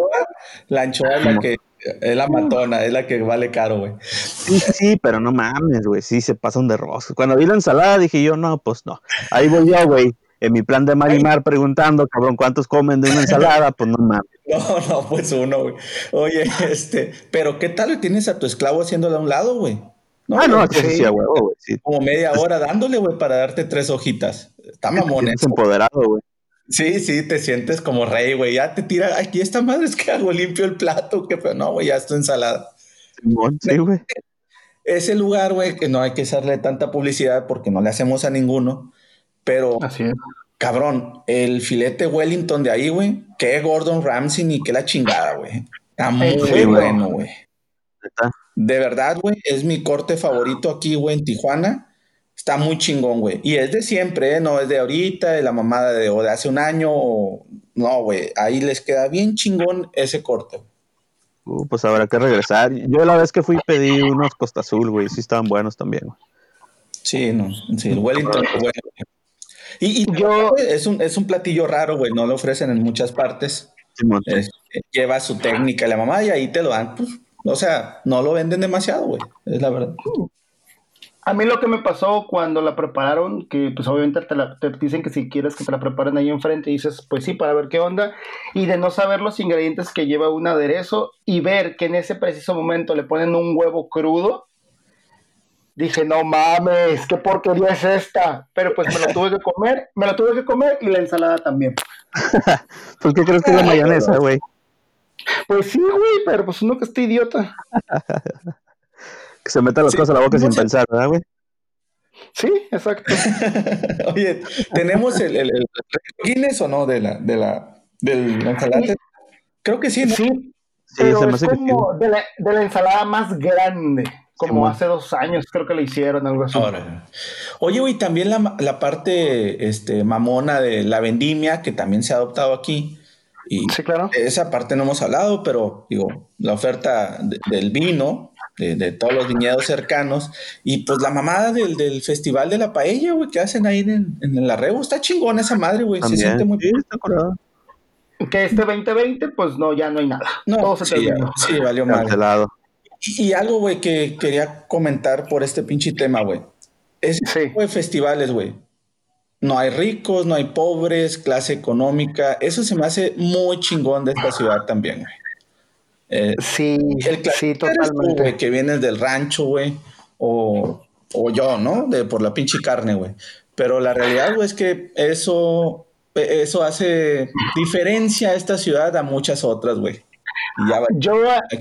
La anchoa, es la que es la matona, es la que vale caro, güey. Sí, sí, sí, pero no mames, güey. Sí, se pasan de rosca. Cuando vi la ensalada dije yo, no, pues no. Ahí voy yo, güey. En mi plan de Marimar preguntando, cabrón, ¿cuántos comen de una ensalada? Pues no mames. No, no, pues uno, güey. Oye, este, pero ¿qué tal le tienes a tu esclavo haciéndole a un lado, güey? ah, no, güey, sí, sí, güey. Sí. Como media hora dándole, güey, para darte tres hojitas. Está mamón eso. empoderado, güey. Sí, sí, te sientes como rey, güey. Ya te tira, aquí esta madre es que hago limpio el plato, que pero no, güey, ya es tu ensalada. Sí, güey. Ese lugar, güey, que no hay que hacerle tanta publicidad porque no le hacemos a ninguno, pero Así es. cabrón, el filete Wellington de ahí, güey, que Gordon Ramsay ni que la chingada, güey. Está muy bueno, güey. De verdad, güey, es mi corte favorito aquí, güey, en Tijuana. Está muy chingón, güey. Y es de siempre, ¿eh? No es de ahorita, de la mamada de, o de hace un año. o- no, güey, ahí les queda bien chingón ese corte. Uh, pues habrá que regresar. Yo la vez que fui pedí unos Costa Azul, güey, sí estaban buenos también. güey. Sí, no, sí, el Wellington, bueno. Y, y Yo- es, un, es un platillo raro, güey, no lo ofrecen en muchas partes. Es- lleva su técnica la mamá y ahí te lo dan. Pues, o sea, no lo venden demasiado, güey, es la verdad. A mí lo que me pasó cuando la prepararon, que pues obviamente te, la- te dicen que si quieres que te la preparen ahí enfrente, y dices, pues sí, para ver qué onda, y de no saber los ingredientes que lleva un aderezo y ver que en ese preciso momento le ponen un huevo crudo, dije, no mames, qué porquería es esta, pero pues me lo tuve que comer, me lo tuve que comer y la ensalada también. ¿Por qué crees que es la mayonesa, güey? Pues sí, güey, pero pues uno que está idiota. Que se meta las Sí, cosas a la boca no sin sé. pensar, ¿verdad, güey? Sí, exacto. Oye, ¿tenemos el, el, el Guinness o no de la, de la, del ensalada? Creo que sí, ¿no? Sí, Sí, pero se me es hace que sí. como de la, de la ensalada más grande, como Simón. hace dos años creo que le hicieron algo así. Oye, güey, también la, la parte este, mamona de la vendimia, que también se ha adoptado aquí. Y Sí, claro. esa parte no hemos hablado, pero digo, la oferta de- del vino, de, de todos los viñedos cercanos, y pues la mamada del, del festival de la paella, güey, que hacen ahí en, en el arrebo, está chingón esa madre, güey, se siente muy... Sí, está curado. Que este 2020, pues no, ya no hay nada. No, Todo se sí, terminó. sí, valió mal. Cancelado. Y, algo, güey, que quería comentar por este pinche tema, güey. Ese Sí. tipo de festivales, güey. No hay ricos, no hay pobres, clase económica. Eso se me hace muy chingón de esta ciudad también, güey. Eh, Sí, el sí, tú, totalmente. que vienes del rancho, güey. O, o yo, ¿no? De, por la pinche carne, güey. Pero la realidad, güey, es que eso, eso hace diferencia a esta ciudad a muchas otras, güey. Y ya va- Yo,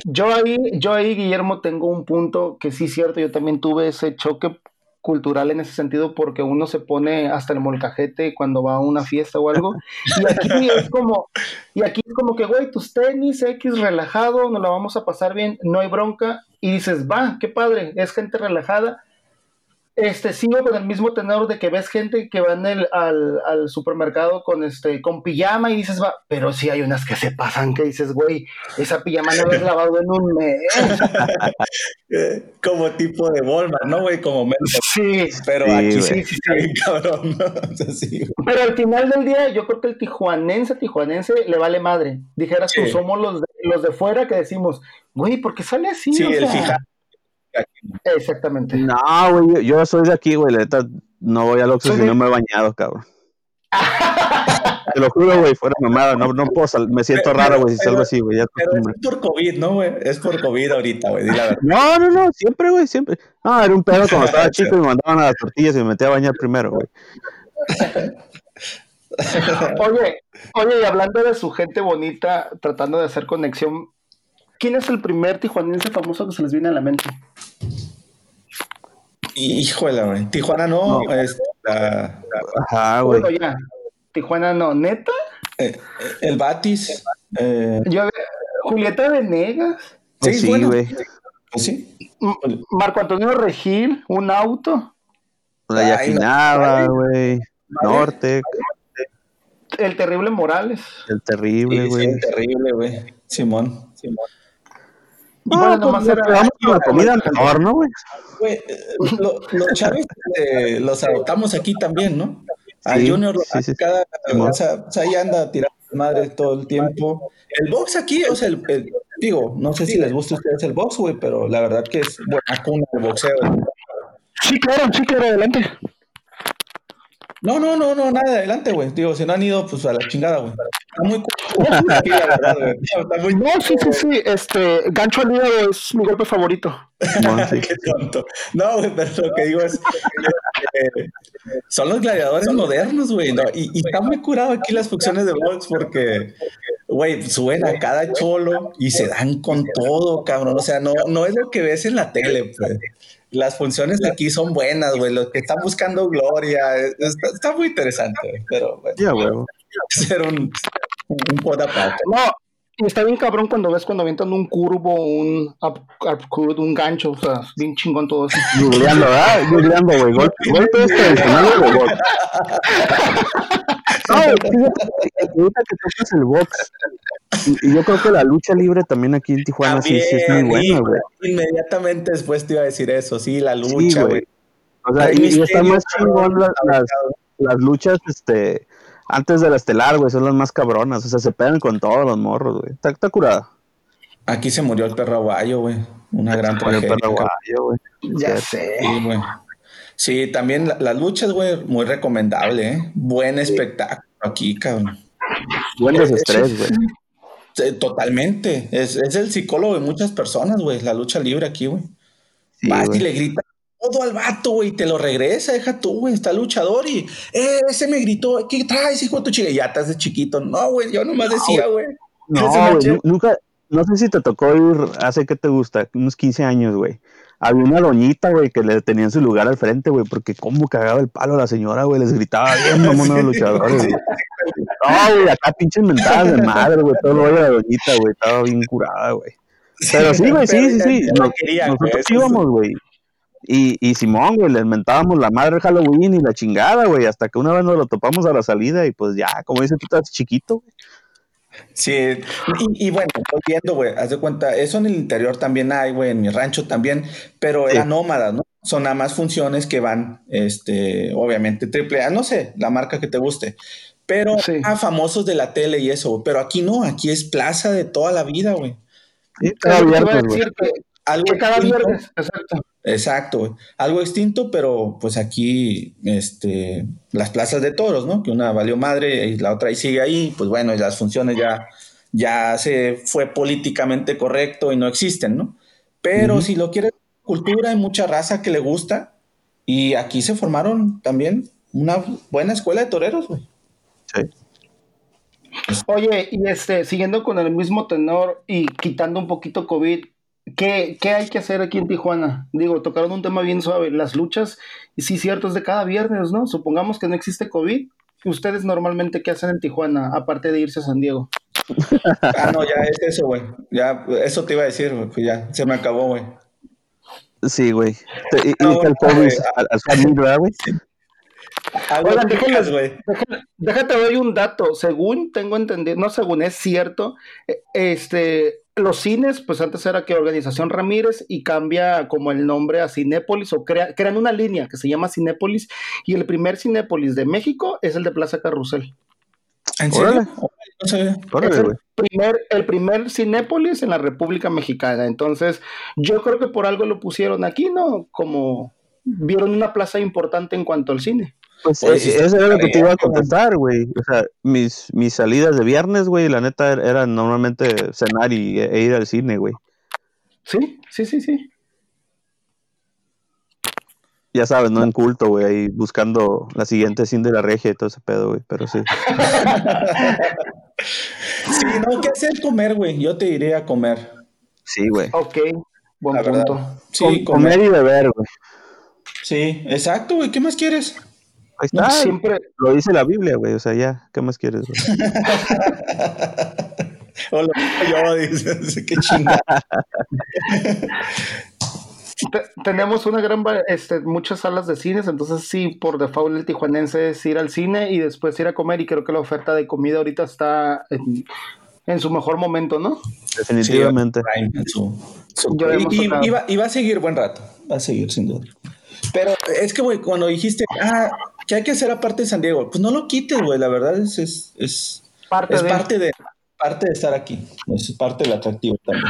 yo ahí, yo ahí, Guillermo, tengo un punto que sí es cierto, yo también tuve ese choque cultural en ese sentido porque uno se pone hasta el molcajete cuando va a una fiesta o algo y aquí es como y aquí es como que güey tus tenis X relajado nos la vamos a pasar bien no hay bronca y dices va qué padre es gente relajada este sigo con el mismo tenor de que ves gente que va en el, al, al supermercado con este con pijama y dices va pero sí hay unas que se pasan que dices güey esa pijama no la has lavado en un mes eh, como tipo de Walmart, ¿no, güey? Como menos. sí Pero Sí, aquí sí, sí, sí. Pero al final del día, yo creo que el tijuanense, tijuanense, le vale madre. Dijeras tú, somos los de, los de fuera que decimos, güey, ¿por qué sale así? Sí, O el sea, fija. Exactamente. No, güey, yo, yo soy de aquí, güey. La neta, no voy al Oxxo si de- no me he bañado, cabrón. Te lo juro, güey, fuera mamada. No, no puedo sal- me siento Pero- raro, güey, si salgo así, güey. ya Pero es por COVID, ¿no, güey? Es por COVID ahorita, güey. No, no, no, siempre, güey, siempre. No, era un pedo cuando estaba chico y me mandaban a las tortillas y me metía a bañar primero, güey. Oye, oye, y hablando de su gente bonita, tratando de hacer conexión, ¿quién es el primer tijuanense famoso que se les viene a la mente? Híjole, güey. Tijuana no, No. es la- Ajá, güey. Bueno, ya. Tijuana no, neta. eh, el Batis. eh, Yo, Julieta Venegas, Pues sí, bueno, güey. pues sí. Marco Antonio Regil, un auto, La Yaquinaba, no. güey. Norte, el terrible Morales. el terrible, Sí, güey. sí, terrible, güey. Simón. Simón. No, Bueno, pues nomás era- con la comida mejor, ¿no, güey? Güey, eh, lo- los Chávez eh, los adoptamos aquí también, ¿no? Al Sí, Junior, sí, sí. cada, o sea, o sea, ahí anda tirando madre todo el tiempo. El box aquí, o sea, el, el- digo, no sé si les gusta a ustedes el box, güey, pero la verdad que es buena cuna el boxeo. Sí, claro, sí, claro, adelante. No, no, no, no, nada, adelante, güey. Digo, si no han ido, pues a la chingada, güey. Está muy cool aquí, la verdad, güey. Está muy No, sí, sí, sí. Este, gancho al hígado es mi golpe favorito. Sí. Qué tonto. No, güey, pero lo que digo es. eh, son los gladiadores modernos, güey. ¿no? Y, y está muy curado aquí las funciones de box porque, güey, suben a cada cholo y se dan con todo, cabrón. O sea, no, no es lo que ves en la tele, pues. Las funciones de aquí son buenas, güey. Los que están buscando gloria. Está, está muy interesante, güey. Pero, bueno, Ya, güey. ser un, un pod aparte. No, y está bien cabrón cuando ves cuando avientan un curvo, un up, upcut, un gancho, o sea, bien chingón todo eso. Googleando, ¿verdad? Googleando, güey. Golpe, robot. ahorita que tocas el box, y, yo creo que la lucha libre también aquí en Tijuana sí, sí, es muy buena, güey. Inmediatamente después te iba a decir eso, sí, la lucha, güey. o sea, y, y, está más chingón las, las, luchas, este, antes de la estelar, güey, son las más cabronas. O sea, se pegan con todos los morros, güey. Está, está curada. Aquí se murió el perro aguayo, güey. Una gran tragedia. El perro aguayo, güey. Ya sé. Sí, güey. Sí, también las luchas, güey, muy recomendable, ¿eh? Buen espectáculo aquí, cabrón. Buen desestrés, güey. Totalmente. Es, es, el psicólogo de muchas personas, güey. La lucha libre aquí, güey. Vas y le grita todo al vato, güey. Te lo regresa, deja tú, güey. Está luchador y, eh, ese me gritó, ¿qué traes, hijo de tu chica? Ya estás de chiquito. No, güey, yo nomás decía, güey. No, güey, nunca, no sé si te tocó ir hace que te gusta, unos 15 años, güey había una doñita, güey, que le tenían su lugar al frente, güey, porque cómo cagaba el palo a la señora, güey, les gritaba bien, mamón, a los luchadores, güey. No, güey, acá pinches mentadas de madre, güey, todo lo de la doñita, güey, estaba bien curada, güey. Pero sí, güey, sí, sí, sí. nosotros íbamos, güey. Y, y Simón, güey, les mentábamos la madre Halloween y la chingada, güey, hasta que una vez nos lo topamos a la salida y pues ya, como dice, tú estás chiquito, güey. Sí, y, bueno, estoy viendo, güey, haz de cuenta, eso en el interior también hay, güey, en mi rancho también, pero eran nómadas, ¿no? Son nada más funciones que van, este, obviamente, triple A, no sé, la marca que te guste, pero a famosos de la tele y eso, pero aquí no, aquí es plaza de toda la vida, güey. Sí, algo cada viernes, exacto. Exacto, algo extinto, pero pues aquí, este, las plazas de toros, ¿no? Que una valió madre y la otra ahí sigue ahí, pues bueno, y las funciones ya, ya se fue políticamente correcto y no existen, ¿no? Pero si lo quieres, cultura, hay mucha raza que le gusta y aquí se formaron también una buena escuela de toreros, güey. Sí. Oye, y este, siguiendo con el mismo tenor y quitando un poquito COVID, ¿Qué, hay que hacer aquí en Tijuana? Digo, tocaron un tema bien suave, las luchas, y sí, cierto, es de cada viernes, ¿no? Supongamos que no existe COVID. ¿Ustedes normalmente qué hacen en Tijuana, aparte de irse a San Diego? ah, no, ya es eso, güey. Ya, eso te iba a decir, güey. Pues ya, se me acabó, güey. Sí, güey. Y, el COVID al, al ¿verdad, güey? Oigan, déjate, güey. Déjate, doy un dato. Según tengo entendido, no según es cierto, e, este, los cines, pues antes era que Organización Ramírez y cambia como el nombre a Cinépolis o crean una línea que se llama Cinépolis y el primer Cinépolis de México es el de Plaza Carrusel. ¿En serio? es el primer, el primer Cinépolis en la República Mexicana. Entonces, yo creo que por algo lo pusieron aquí, ¿no? Como vieron una plaza importante en cuanto al cine. Pues, pues eh, eso era lo que te iba a contestar, güey. O sea, mis, mis salidas de viernes, güey, la neta er, eran normalmente cenar y, e ir al cine, güey. Sí, sí, sí, sí. Ya sabes, ¿no? En culto, güey, ahí buscando la siguiente cine de la regia y todo ese pedo, güey, pero sí. sí, no, ¿qué hacer comer, güey? Yo te iría a comer. Sí, güey. Ok, buen punto. Sí, comer y beber, güey. Sí, exacto, güey. ¿Qué más quieres? Ahí está, siempre lo dice la Biblia, güey. O sea, ya, ¿qué más quieres, güey? Hola, yo, dice, qué chingada. tenemos una gran, este, muchas salas de cines, entonces sí, por default el tijuanense es ir al cine y después ir a comer y creo que la oferta de comida ahorita está en, su mejor momento, ¿no? Definitivamente. y, va, a seguir buen rato, va a seguir sin duda. Pero es que, güey, cuando dijiste, ah, ¿qué hay que hacer aparte de San Diego? Pues no lo quites, güey, la verdad es, es, es parte, de... parte, de... parte de estar aquí, es parte del atractivo también.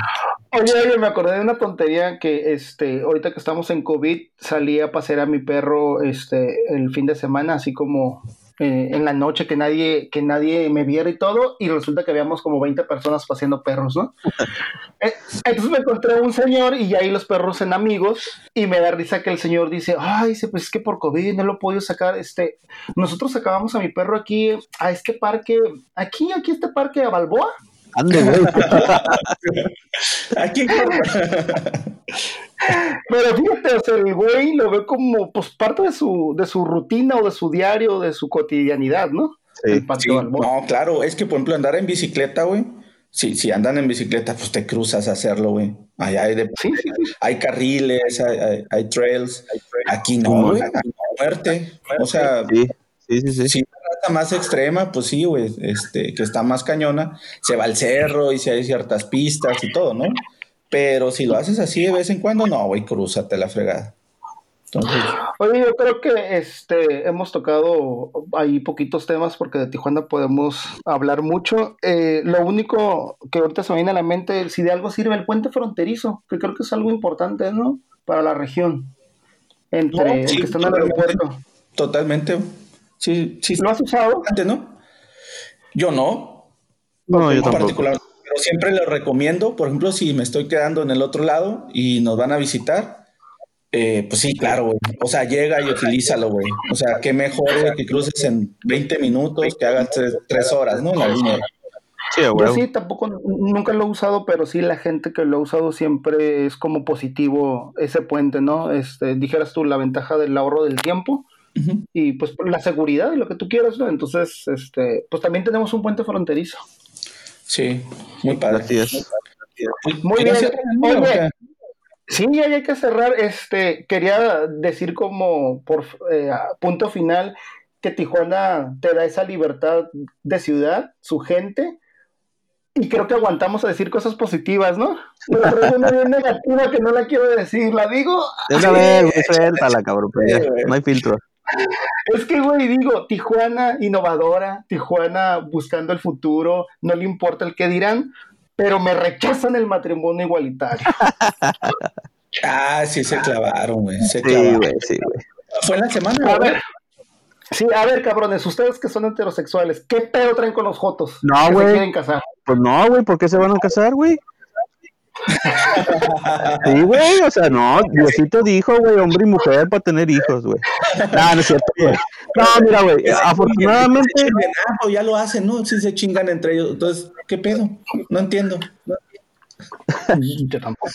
Oye, oye, me acordé de una tontería que este, ahorita que estamos en COVID, salí a pasear a mi perro este, el fin de semana, así como eh, en la noche que nadie, que nadie me viera y todo, y resulta que habíamos como 20 personas paseando perros, ¿no? Eh, entonces me encontré un señor y ahí los perros en amigos, y me da risa que el señor dice, ay, pues es que por COVID no lo he podido sacar, este, nosotros sacábamos a mi perro aquí, a este parque, aquí, aquí este parque a Balboa. Ande, güey. Aquí Pero fíjate, o sea, el güey lo ve como pues parte de su, de su rutina o de su diario, de su cotidianidad, ¿no? Sí, no, claro, es que por ejemplo andar en bicicleta, güey. Sí, si andan en bicicleta, pues te cruzas a hacerlo, güey. Allá hay, de, hay carriles, hay, trails. Aquí no, güey, muerte. O sea, sí, sí, sí. Si más extrema, pues sí, güey, este, que está más cañona, se va al cerro y si hay ciertas pistas y todo, ¿no? Pero si lo haces así de vez en cuando, no, güey, cruzate la fregada. Entonces, Oye, yo creo que este hemos tocado ahí poquitos temas porque de Tijuana podemos hablar mucho. Eh, lo único que ahorita se me viene a la mente, si de algo sirve el puente fronterizo, que creo que es algo importante, ¿no? Para la región. Entre No, sí, que está en el aeropuerto. totalmente. Sí, sí. ¿Lo has usado? Antes, ¿no? Yo no, No, yo tampoco. particular. Pero siempre lo recomiendo. Por ejemplo, si me estoy quedando en el otro lado y nos van a visitar, eh, pues sí, claro, güey. O sea, llega y utilízalo, güey. O sea, qué mejor güey, que cruces en 20 minutos que hagas tres, tres horas, ¿no? En la línea. Sí, Yo sí, tampoco, nunca lo he usado, pero sí la gente que lo ha usado siempre es como positivo ese puente, ¿no? Este, dijeras tú, la ventaja del ahorro del tiempo Y pues la seguridad y lo que tú quieras, ¿no? Entonces, este, pues también tenemos un puente fronterizo. Sí, muy padre. Es. Muy ¿Quieres bien. Oye? Sí, ya hay que cerrar. Este, quería decir como por eh, a punto final que Tijuana te da esa libertad de ciudad, su gente, y creo que aguantamos a decir cosas positivas, ¿no? Pero traigo una bien negativa que no la quiero decir, la digo. Güey, suéltala, cabrón. pues no hay filtro. Es que, güey, digo, Tijuana innovadora, Tijuana buscando el futuro, no le importa el que dirán, pero me rechazan el matrimonio igualitario. Ah, sí, se clavaron, güey. Se Sí, clavaron. güey, sí, güey. Fue en la semana, A güey. ver. Sí, a ver, cabrones, ustedes que son heterosexuales, ¿qué pedo traen con los jotos? No, güey. quieren casar. Pues no, güey, ¿por qué se van a casar, güey? Sí, güey, o sea, no, Diosito dijo, güey, hombre y mujer para tener hijos, güey. No, no es cierto, güey. No, mira, güey, afortunadamente, Se ya lo hacen, ¿no? Sí se chingan entre ellos. Entonces, ¿qué pedo? No entiendo. Yo tampoco.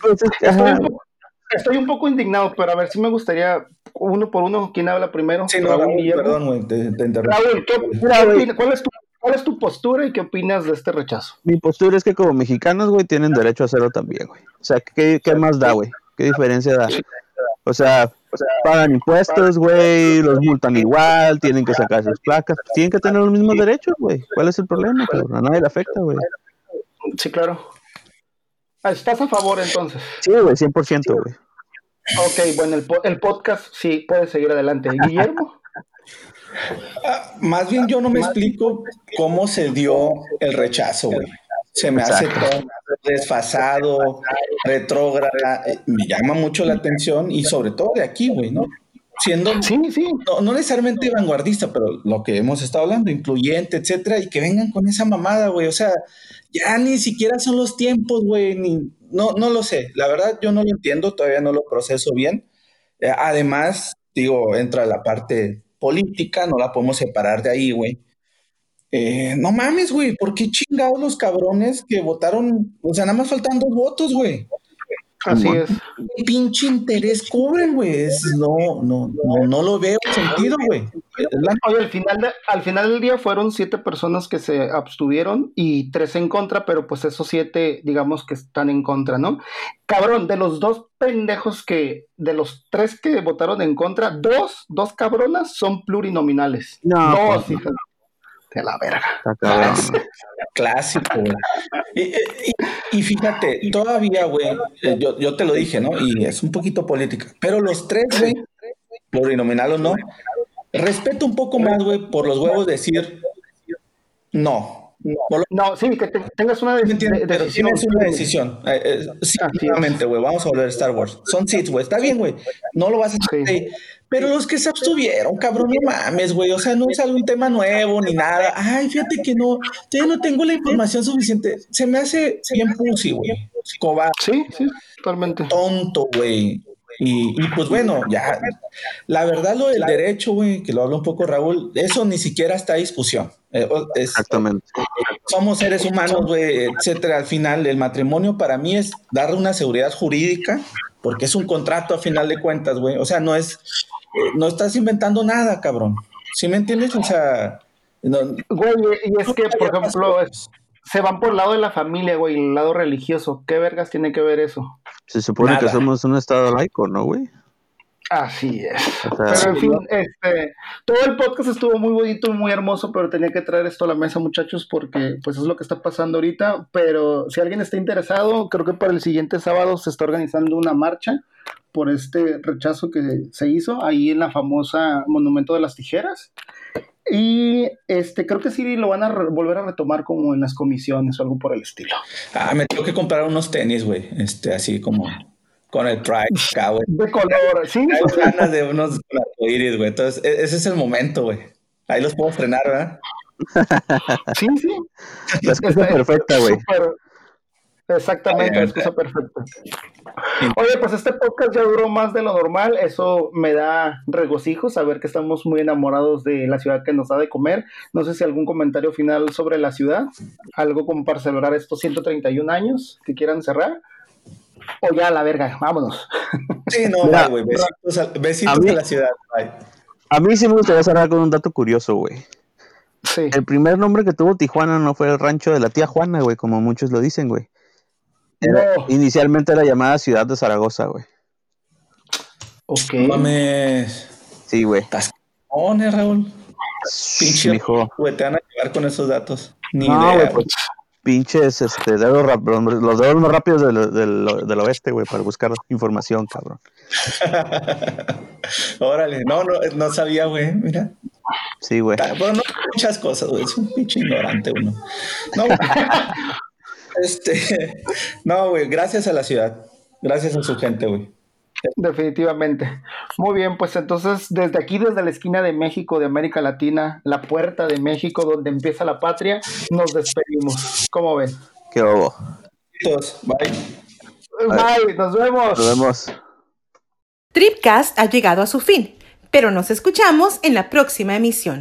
pues, Estoy un, poco, estoy un poco indignado, pero a ver si me gustaría, uno por uno, ¿quién habla primero? Sí, no, Raúl, Raúl, Guillermo. perdón, güey, te, te interrumpí. Raúl, ¿qué- Mira, qué güey. opina- ¿cuál, es tu, ¿cuál es tu postura y qué opinas de este rechazo? mi postura es que como mexicanos, güey, tienen derecho a hacerlo también, güey. O sea, ¿qué, qué más da, güey? ¿Qué diferencia da? O sea, pagan impuestos, güey, los multan igual, tienen que sacar sus placas, tienen que tener los mismos derechos, güey. ¿Cuál es el problema, cabrón? A nadie le afecta, güey. Sí, claro. Ah, ¿Estás a favor entonces? Sí, güey, 100%, güey. Ok, bueno, el, po- el podcast sí puede seguir adelante. ¿Guillermo? Ah, más bien yo no me explico cómo se dio el rechazo, güey. Se me hace todo desfasado, retrógrada. eh, Me llama mucho la atención y sobre todo de aquí, güey, ¿no? Siendo Sí, sí. no, no necesariamente vanguardista, pero lo que hemos estado hablando, incluyente, etcétera, y que vengan con esa mamada, güey. O sea, ya ni siquiera son los tiempos, güey, ni, no, no lo sé. La verdad, yo no lo entiendo, todavía no lo proceso bien. Eh, además, digo, entra la parte política, no la podemos separar de ahí, güey. Eh, no mames, güey, ¿por qué chingados los cabrones que votaron? O sea, nada más faltan dos votos, güey. Así es. ¿Qué pinche interés cubren, güey? No, no, no, no lo veo sentido, güey. Oye, al final, de- al final del día fueron siete personas que se abstuvieron y tres en contra, pero pues esos siete, digamos que están en contra, ¿no? Cabrón, de los dos pendejos que, de los tres que votaron en contra, dos, dos cabronas son plurinominales. No, dos, pues, hijas de la verga. Clásico, güey. Y, y- y fíjate, todavía, güey, eh, yo, yo te lo dije, ¿no? Y es un poquito política, pero los tres, güey, plurinominal o no, respeto un poco más, güey, por los huevos decir no. Lo- No, sí, que te- tengas una de- de- decisión. tienes una decisión. Eh, eh, sí, nuevamente, güey, vamos a volver a Star Wars. Son Sith, güey. Está bien, güey. No lo vas a hacer. Sí. Pero los que se abstuvieron, cabrón, no mames, güey. O sea, no es algún tema nuevo ni nada. Ay, fíjate que no. Ya no tengo la información suficiente. Se me hace bien pussy, güey. Cobarde, Sí, sí, totalmente. tonto, güey. Y, y, pues bueno, ya. La verdad, lo del derecho, güey, que lo habla un poco Raúl, eso ni siquiera está a discusión. Eh, es- Exactamente. somos seres humanos, güey, etcétera. Al final, el matrimonio para mí es darle una seguridad jurídica, porque es un contrato a final de cuentas, güey. O sea, no es, eh, no estás inventando nada, cabrón. ¿Sí me entiendes? O sea, no- Güey, y es que, por ejemplo, es- se van por el lado de la familia, güey, el lado religioso. ¿Qué vergas tiene que ver eso? Se supone Nada. que somos un estado laico, ¿no, güey? Así es. pero en fin, este, todo el podcast estuvo muy bonito, muy hermoso, pero tenía que traer esto a la mesa, muchachos, porque pues es lo que está pasando ahorita. Pero si alguien está interesado, creo que para el siguiente sábado se está organizando una marcha por este rechazo que se hizo ahí en la famosa Monumento de las Tijeras. Y este creo que sí lo van a volver a retomar como en las comisiones o algo por el estilo. Ah, me tengo que comprar unos tenis, güey. Este, así como con el track güey. De color, sí. Hay ganas de unos iris, güey. Entonces, e-, ese es el momento, güey. Ahí los puedo frenar, ¿verdad? sí, sí. La excusa perfecta, güey. Exactamente, la excusa perfecta. Oye, pues este podcast ya duró más de lo normal. Eso me da regocijo saber que estamos muy enamorados de la ciudad que nos da de comer. No sé si algún comentario final sobre la ciudad, algo como para celebrar estos 131 años que quieran cerrar o ya a la verga, vámonos. Sí, no, güey, besitos, a, besitos a, la ciudad. A mí sí me gustaría cerrar con un dato curioso, güey. Sí. El primer nombre que tuvo Tijuana no fue el rancho de la tía Juana, güey, como muchos lo dicen, güey. Inicialmente era llamada Ciudad de Zaragoza, güey. Ok. Mames. Sí, güey. Raúl. Pinche, güey, te van a llevar con esos datos. Ni no, idea. Pues, pinches este, dedos los dedos más rápidos del, del, oeste, güey, para buscar información, cabrón. Órale, no, no, no sabía, güey, mira. Sí, güey. Bueno, no muchas cosas, güey, es un pinche ignorante uno. No, este, no, güey, gracias a la ciudad, gracias a su gente, güey. Definitivamente. Muy bien, pues entonces desde aquí, desde la esquina de México, de América Latina, la puerta de México, donde empieza la patria, nos despedimos. ¿Cómo ven? Qué bobo. Bye. Bye, nos vemos. Nos vemos. Tripcast ha llegado a su fin, pero nos escuchamos en la próxima emisión.